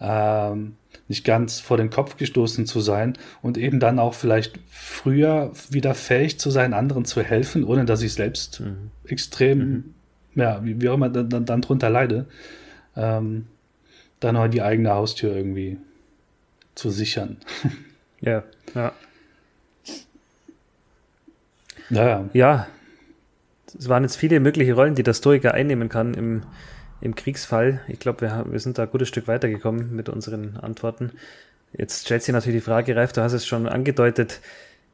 [SPEAKER 1] ähm, nicht ganz vor den Kopf gestoßen zu sein und eben dann auch vielleicht früher wieder fähig zu sein, anderen zu helfen, ohne dass ich selbst mhm. extrem, mhm. ja, wie, wie auch immer dann, dann drunter leide ähm, dann halt die eigene Haustür irgendwie zu sichern. [LAUGHS]
[SPEAKER 3] Ja, ja.
[SPEAKER 1] Ja.
[SPEAKER 3] Ja. Es waren jetzt viele mögliche Rollen, die der Stoiker einnehmen kann im, im Kriegsfall. Ich glaube, wir, wir sind da ein gutes Stück weitergekommen mit unseren Antworten. Jetzt stellt sich natürlich die Frage, Reif, du hast es schon angedeutet,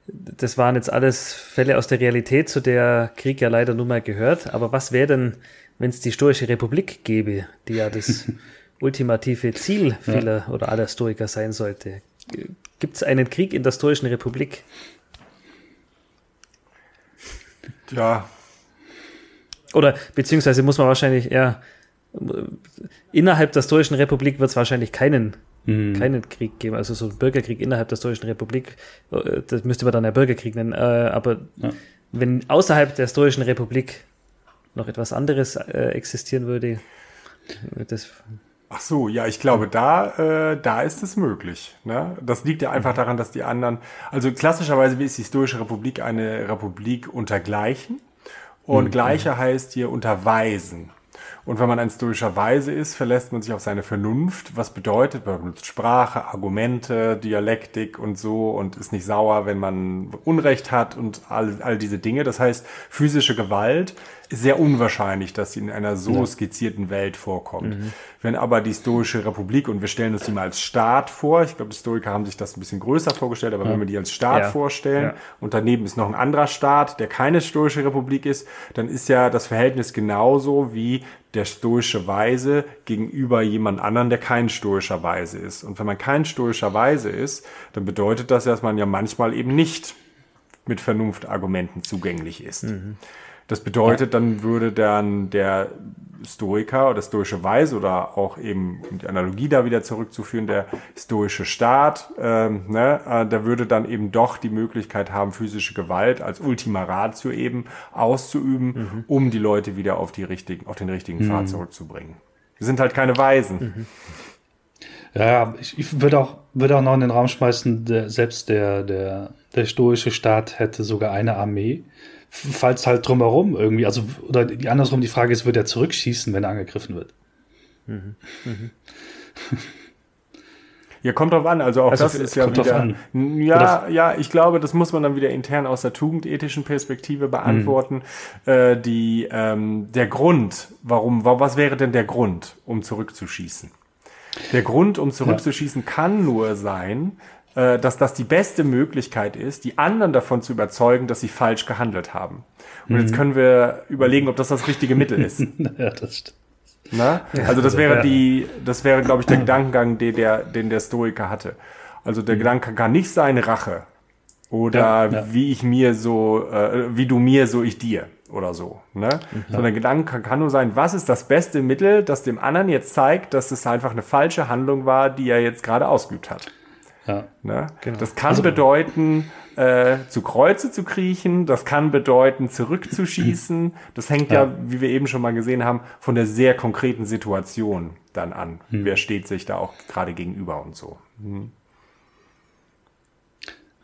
[SPEAKER 3] das waren jetzt alles Fälle aus der Realität, zu der Krieg ja leider nun mal gehört. Aber was wäre denn, wenn es die Stoische Republik gäbe, die ja das [LAUGHS] ultimative Ziel vieler ja. oder aller Stoiker sein sollte? Gibt es einen Krieg in der Stoischen Republik?
[SPEAKER 2] Ja.
[SPEAKER 3] Oder beziehungsweise muss man wahrscheinlich eher innerhalb der Stoischen Republik wird es wahrscheinlich keinen mhm. keinen Krieg geben, also so ein Bürgerkrieg innerhalb der Stoischen Republik, äh, das müsste man dann ja Bürgerkrieg nennen, äh, aber ja. wenn außerhalb der Stoischen Republik noch etwas anderes äh, existieren würde,
[SPEAKER 2] das Ach so, ja, ich glaube, da, äh, da ist es möglich. Ne? Das liegt ja einfach mhm. daran, dass die anderen, also klassischerweise ist die Stoische Republik eine Republik unter Gleichen und mhm. Gleiche heißt hier unter Weisen. Und wenn man ein stoischer Weise ist, verlässt man sich auf seine Vernunft, was bedeutet, man benutzt Sprache, Argumente, Dialektik und so und ist nicht sauer, wenn man Unrecht hat und all, all diese Dinge. Das heißt, physische Gewalt sehr unwahrscheinlich, dass sie in einer so ja. skizzierten Welt vorkommt. Mhm. Wenn aber die Stoische Republik, und wir stellen uns die mal als Staat vor, ich glaube, die Stoiker haben sich das ein bisschen größer vorgestellt, aber ja. wenn wir die als Staat ja. vorstellen und daneben ist noch ein anderer Staat, der keine Stoische Republik ist, dann ist ja das Verhältnis genauso wie der stoische Weise gegenüber jemand anderen, der kein stoischer Weise ist. Und wenn man kein stoischer Weise ist, dann bedeutet das, dass man ja manchmal eben nicht mit Vernunftargumenten zugänglich ist. Mhm. Das bedeutet, dann würde dann der Stoiker oder stoische Weise oder auch eben, um die Analogie da wieder zurückzuführen, der stoische Staat, ähm, ne, äh, der würde dann eben doch die Möglichkeit haben, physische Gewalt als Ultima Ratio eben auszuüben, mhm. um die Leute wieder auf, die richtigen, auf den richtigen mhm. Pfad zurückzubringen. Wir sind halt keine Weisen. Mhm.
[SPEAKER 1] Ja, ich, ich würde auch, würde auch noch in den Raum schmeißen, der, selbst der, der, der stoische Staat hätte sogar eine Armee falls halt drumherum irgendwie, also, oder die andersrum die Frage ist, wird er zurückschießen, wenn er angegriffen wird? Mhm. Mhm.
[SPEAKER 2] Ja, kommt drauf an. Also auch also das ist ja wieder. Ja, ja, ich glaube, das muss man dann wieder intern aus der tugendethischen Perspektive beantworten. Mhm. Äh, die ähm, der Grund, warum, was wäre denn der Grund, um zurückzuschießen? Der Grund, um zurückzuschießen, ja. kann nur sein, äh, dass das die beste Möglichkeit ist, die anderen davon zu überzeugen, dass sie falsch gehandelt haben. Und mhm. jetzt können wir überlegen, ob das das richtige Mittel ist. [LAUGHS] ja, das stimmt. Na? Also das wäre die, das wäre, glaube ich, der Gedankengang, den der, den der Stoiker hatte. Also der mhm. Gedanke kann nicht sein Rache oder ja, ja. wie ich mir so, äh, wie du mir, so ich dir oder so. Ne? Mhm. Sondern der Gedanke kann nur sein, was ist das beste Mittel, das dem anderen jetzt zeigt, dass es einfach eine falsche Handlung war, die er jetzt gerade ausgeübt hat. Ja, ne? genau. Das kann also, bedeuten, äh, zu Kreuze zu kriechen, das kann bedeuten, zurückzuschießen. Das hängt ja. ja, wie wir eben schon mal gesehen haben, von der sehr konkreten Situation dann an. Hm. Wer steht sich da auch gerade gegenüber und so. Hm.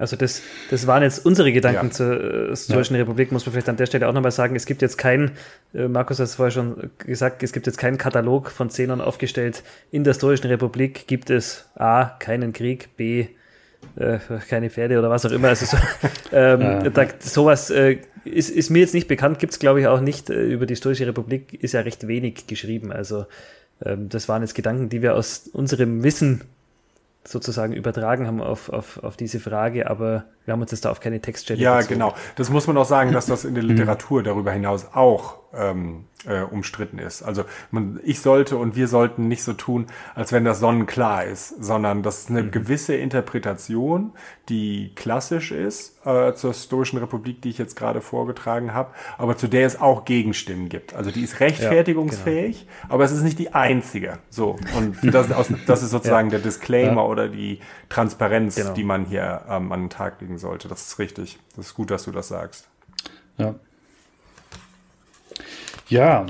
[SPEAKER 3] Also das, das waren jetzt unsere Gedanken ja. zur äh, Deutschen ja. Republik, muss man vielleicht an der Stelle auch nochmal sagen. Es gibt jetzt kein, äh, Markus hat es vorher schon gesagt, es gibt jetzt keinen Katalog von Zehnern aufgestellt. In der Deutschen Republik gibt es A, keinen Krieg, B, äh, keine Pferde oder was auch immer. Also so, [LAUGHS] ähm, ja. da, sowas äh, ist, ist mir jetzt nicht bekannt, gibt es glaube ich auch nicht. Äh, über die Stoische Republik ist ja recht wenig geschrieben. Also ähm, das waren jetzt Gedanken, die wir aus unserem Wissen sozusagen übertragen haben auf, auf, auf diese Frage, aber wir haben uns jetzt da auf keine Textstelle
[SPEAKER 2] Ja, bezogen. genau. Das muss man auch sagen, dass das in der [LAUGHS] Literatur darüber hinaus auch ähm, äh, umstritten ist. Also man, ich sollte und wir sollten nicht so tun, als wenn das sonnenklar ist, sondern das ist eine mhm. gewisse Interpretation, die klassisch ist äh, zur Stoischen Republik, die ich jetzt gerade vorgetragen habe, aber zu der es auch Gegenstimmen gibt. Also die ist rechtfertigungsfähig, ja, genau. aber es ist nicht die einzige. So und [LAUGHS] das, ist, aus, das ist sozusagen ja. der Disclaimer ja. oder die Transparenz, genau. die man hier ähm, an den Tag legen sollte. Das ist richtig. Das ist gut, dass du das sagst.
[SPEAKER 1] Ja. Ja,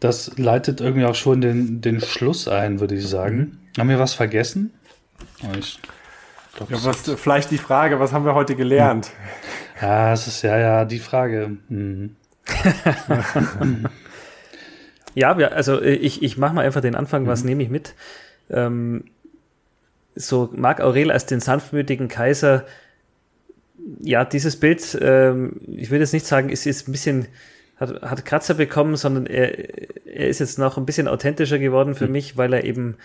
[SPEAKER 1] das leitet irgendwie auch schon den, den Schluss ein, würde ich sagen. Mhm. Haben wir was vergessen?
[SPEAKER 2] Ich glaub, ja, was, vielleicht die Frage, was haben wir heute gelernt?
[SPEAKER 1] Ja, es ist ja, ja, die Frage. Mhm. [LAUGHS]
[SPEAKER 3] ja, wir, also ich, ich mache mal einfach den Anfang, was mhm. nehme ich mit? Ähm, so Marc Aurel als den sanftmütigen Kaiser, ja, dieses Bild, ähm, ich würde jetzt nicht sagen, es ist ein bisschen hat, hat Kratzer bekommen, sondern er, er ist jetzt noch ein bisschen authentischer geworden für mhm. mich, weil er eben,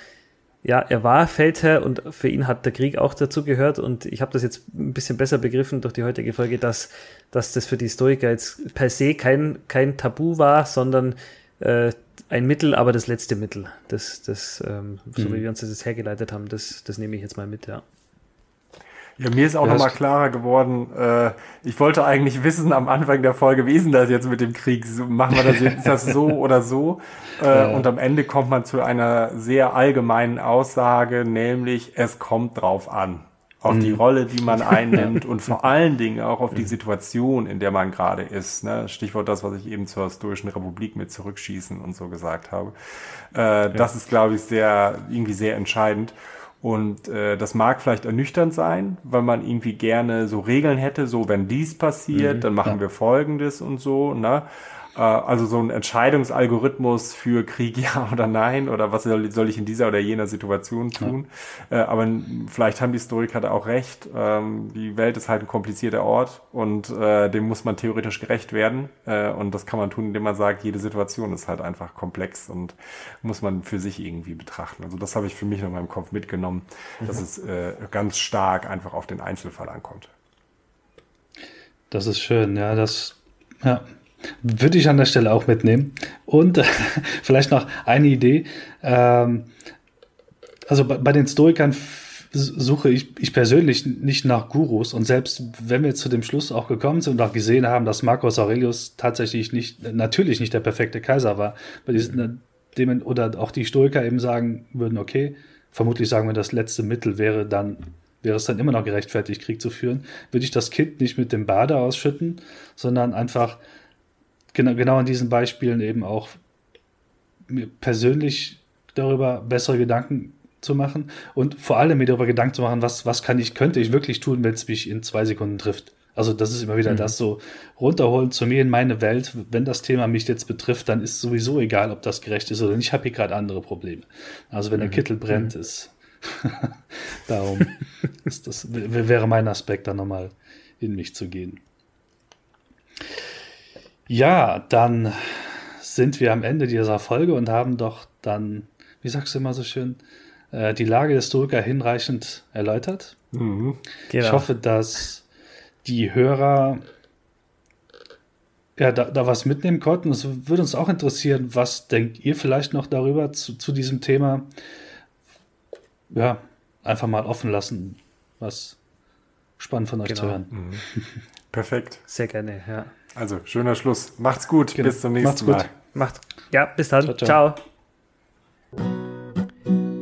[SPEAKER 3] ja, er war Feldherr und für ihn hat der Krieg auch dazu gehört und ich habe das jetzt ein bisschen besser begriffen durch die heutige Folge, dass, dass das für die Stoiker jetzt per se kein, kein Tabu war, sondern äh, ein Mittel, aber das letzte Mittel. Das, das ähm, so mhm. wie wir uns das jetzt hergeleitet haben, das, das nehme ich jetzt mal mit, ja.
[SPEAKER 2] Ja, mir ist auch nochmal klarer geworden, äh, ich wollte eigentlich wissen am Anfang der Folge, wie ist denn das jetzt mit dem Krieg? Machen wir das jetzt, ist das so [LAUGHS] oder so? Äh, ja. Und am Ende kommt man zu einer sehr allgemeinen Aussage, nämlich es kommt drauf an. Auf mhm. die Rolle, die man [LAUGHS] einnimmt und vor allen Dingen auch auf die Situation, in der man gerade ist. Ne? Stichwort das, was ich eben zur historischen Republik mit zurückschießen und so gesagt habe. Äh, ja. Das ist, glaube ich, sehr, irgendwie sehr entscheidend. Und äh, das mag vielleicht ernüchternd sein, weil man irgendwie gerne so Regeln hätte, so wenn dies passiert, mhm, dann machen ja. wir Folgendes und so. Ne? Äh, also so ein Entscheidungsalgorithmus für Krieg [LAUGHS] ja oder nein oder was soll, soll ich in dieser oder jener Situation tun. Ja. Äh, aber vielleicht haben die Historiker da auch recht. Ähm, die Welt ist halt ein komplizierter Ort und äh, dem muss man theoretisch gerecht werden. und das kann man tun, indem man sagt, jede Situation ist halt einfach komplex und muss man für sich irgendwie betrachten. Also das habe ich für mich noch in meinem Kopf mitgenommen, mhm. dass es ganz stark einfach auf den Einzelfall ankommt.
[SPEAKER 1] Das ist schön, ja, das, ja, würde ich an der Stelle auch mitnehmen. Und äh, [LAUGHS] vielleicht noch eine Idee. Ähm, also bei, bei, den Stoikern suche ich, ich persönlich nicht nach Gurus. Und selbst wenn wir zu dem Schluss auch gekommen sind und auch gesehen haben, dass Marcus Aurelius tatsächlich nicht, natürlich nicht der perfekte Kaiser war, dem, oder auch die Stoiker eben sagen würden, okay, vermutlich sagen wir, das letzte Mittel wäre dann wäre es dann immer noch gerechtfertigt, Krieg zu führen, würde ich das Kind nicht mit dem Bade ausschütten, sondern einfach genau, genau an diesen Beispielen eben auch mir persönlich darüber bessere Gedanken zu machen und vor allem mir darüber Gedanken zu machen, was, was kann ich, könnte ich wirklich tun, wenn es mich in zwei Sekunden trifft. Also das ist immer wieder mhm. das so runterholen zu mir in meine Welt. Wenn das Thema mich jetzt betrifft, dann ist sowieso egal, ob das gerecht ist oder nicht. Ich habe hier gerade andere Probleme. Also wenn mhm. der Kittel brennt, mhm. ist [LAUGHS] darum ist das wäre mein Aspekt, da nochmal in mich zu gehen. Ja, dann sind wir am Ende dieser Folge und haben doch dann, wie sagst du immer so schön, äh, die Lage des Stoiker hinreichend erläutert. Mhm, genau. Ich hoffe, dass die Hörer ja, da, da, was mitnehmen konnten. Es würde uns auch interessieren, was denkt ihr vielleicht noch darüber zu, zu diesem Thema? Ja, einfach mal offen lassen, was spannend von euch genau. zu hören. Mhm. [LAUGHS]
[SPEAKER 2] Perfekt.
[SPEAKER 3] Sehr gerne, ja.
[SPEAKER 2] Also, schöner Schluss. Macht's gut. Genau. Bis zum nächsten Macht's Mal.
[SPEAKER 3] Macht. Ja, bis dann. ciao. ciao. ciao.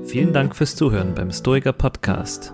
[SPEAKER 3] Vielen Dank fürs Zuhören beim Stoiker Podcast.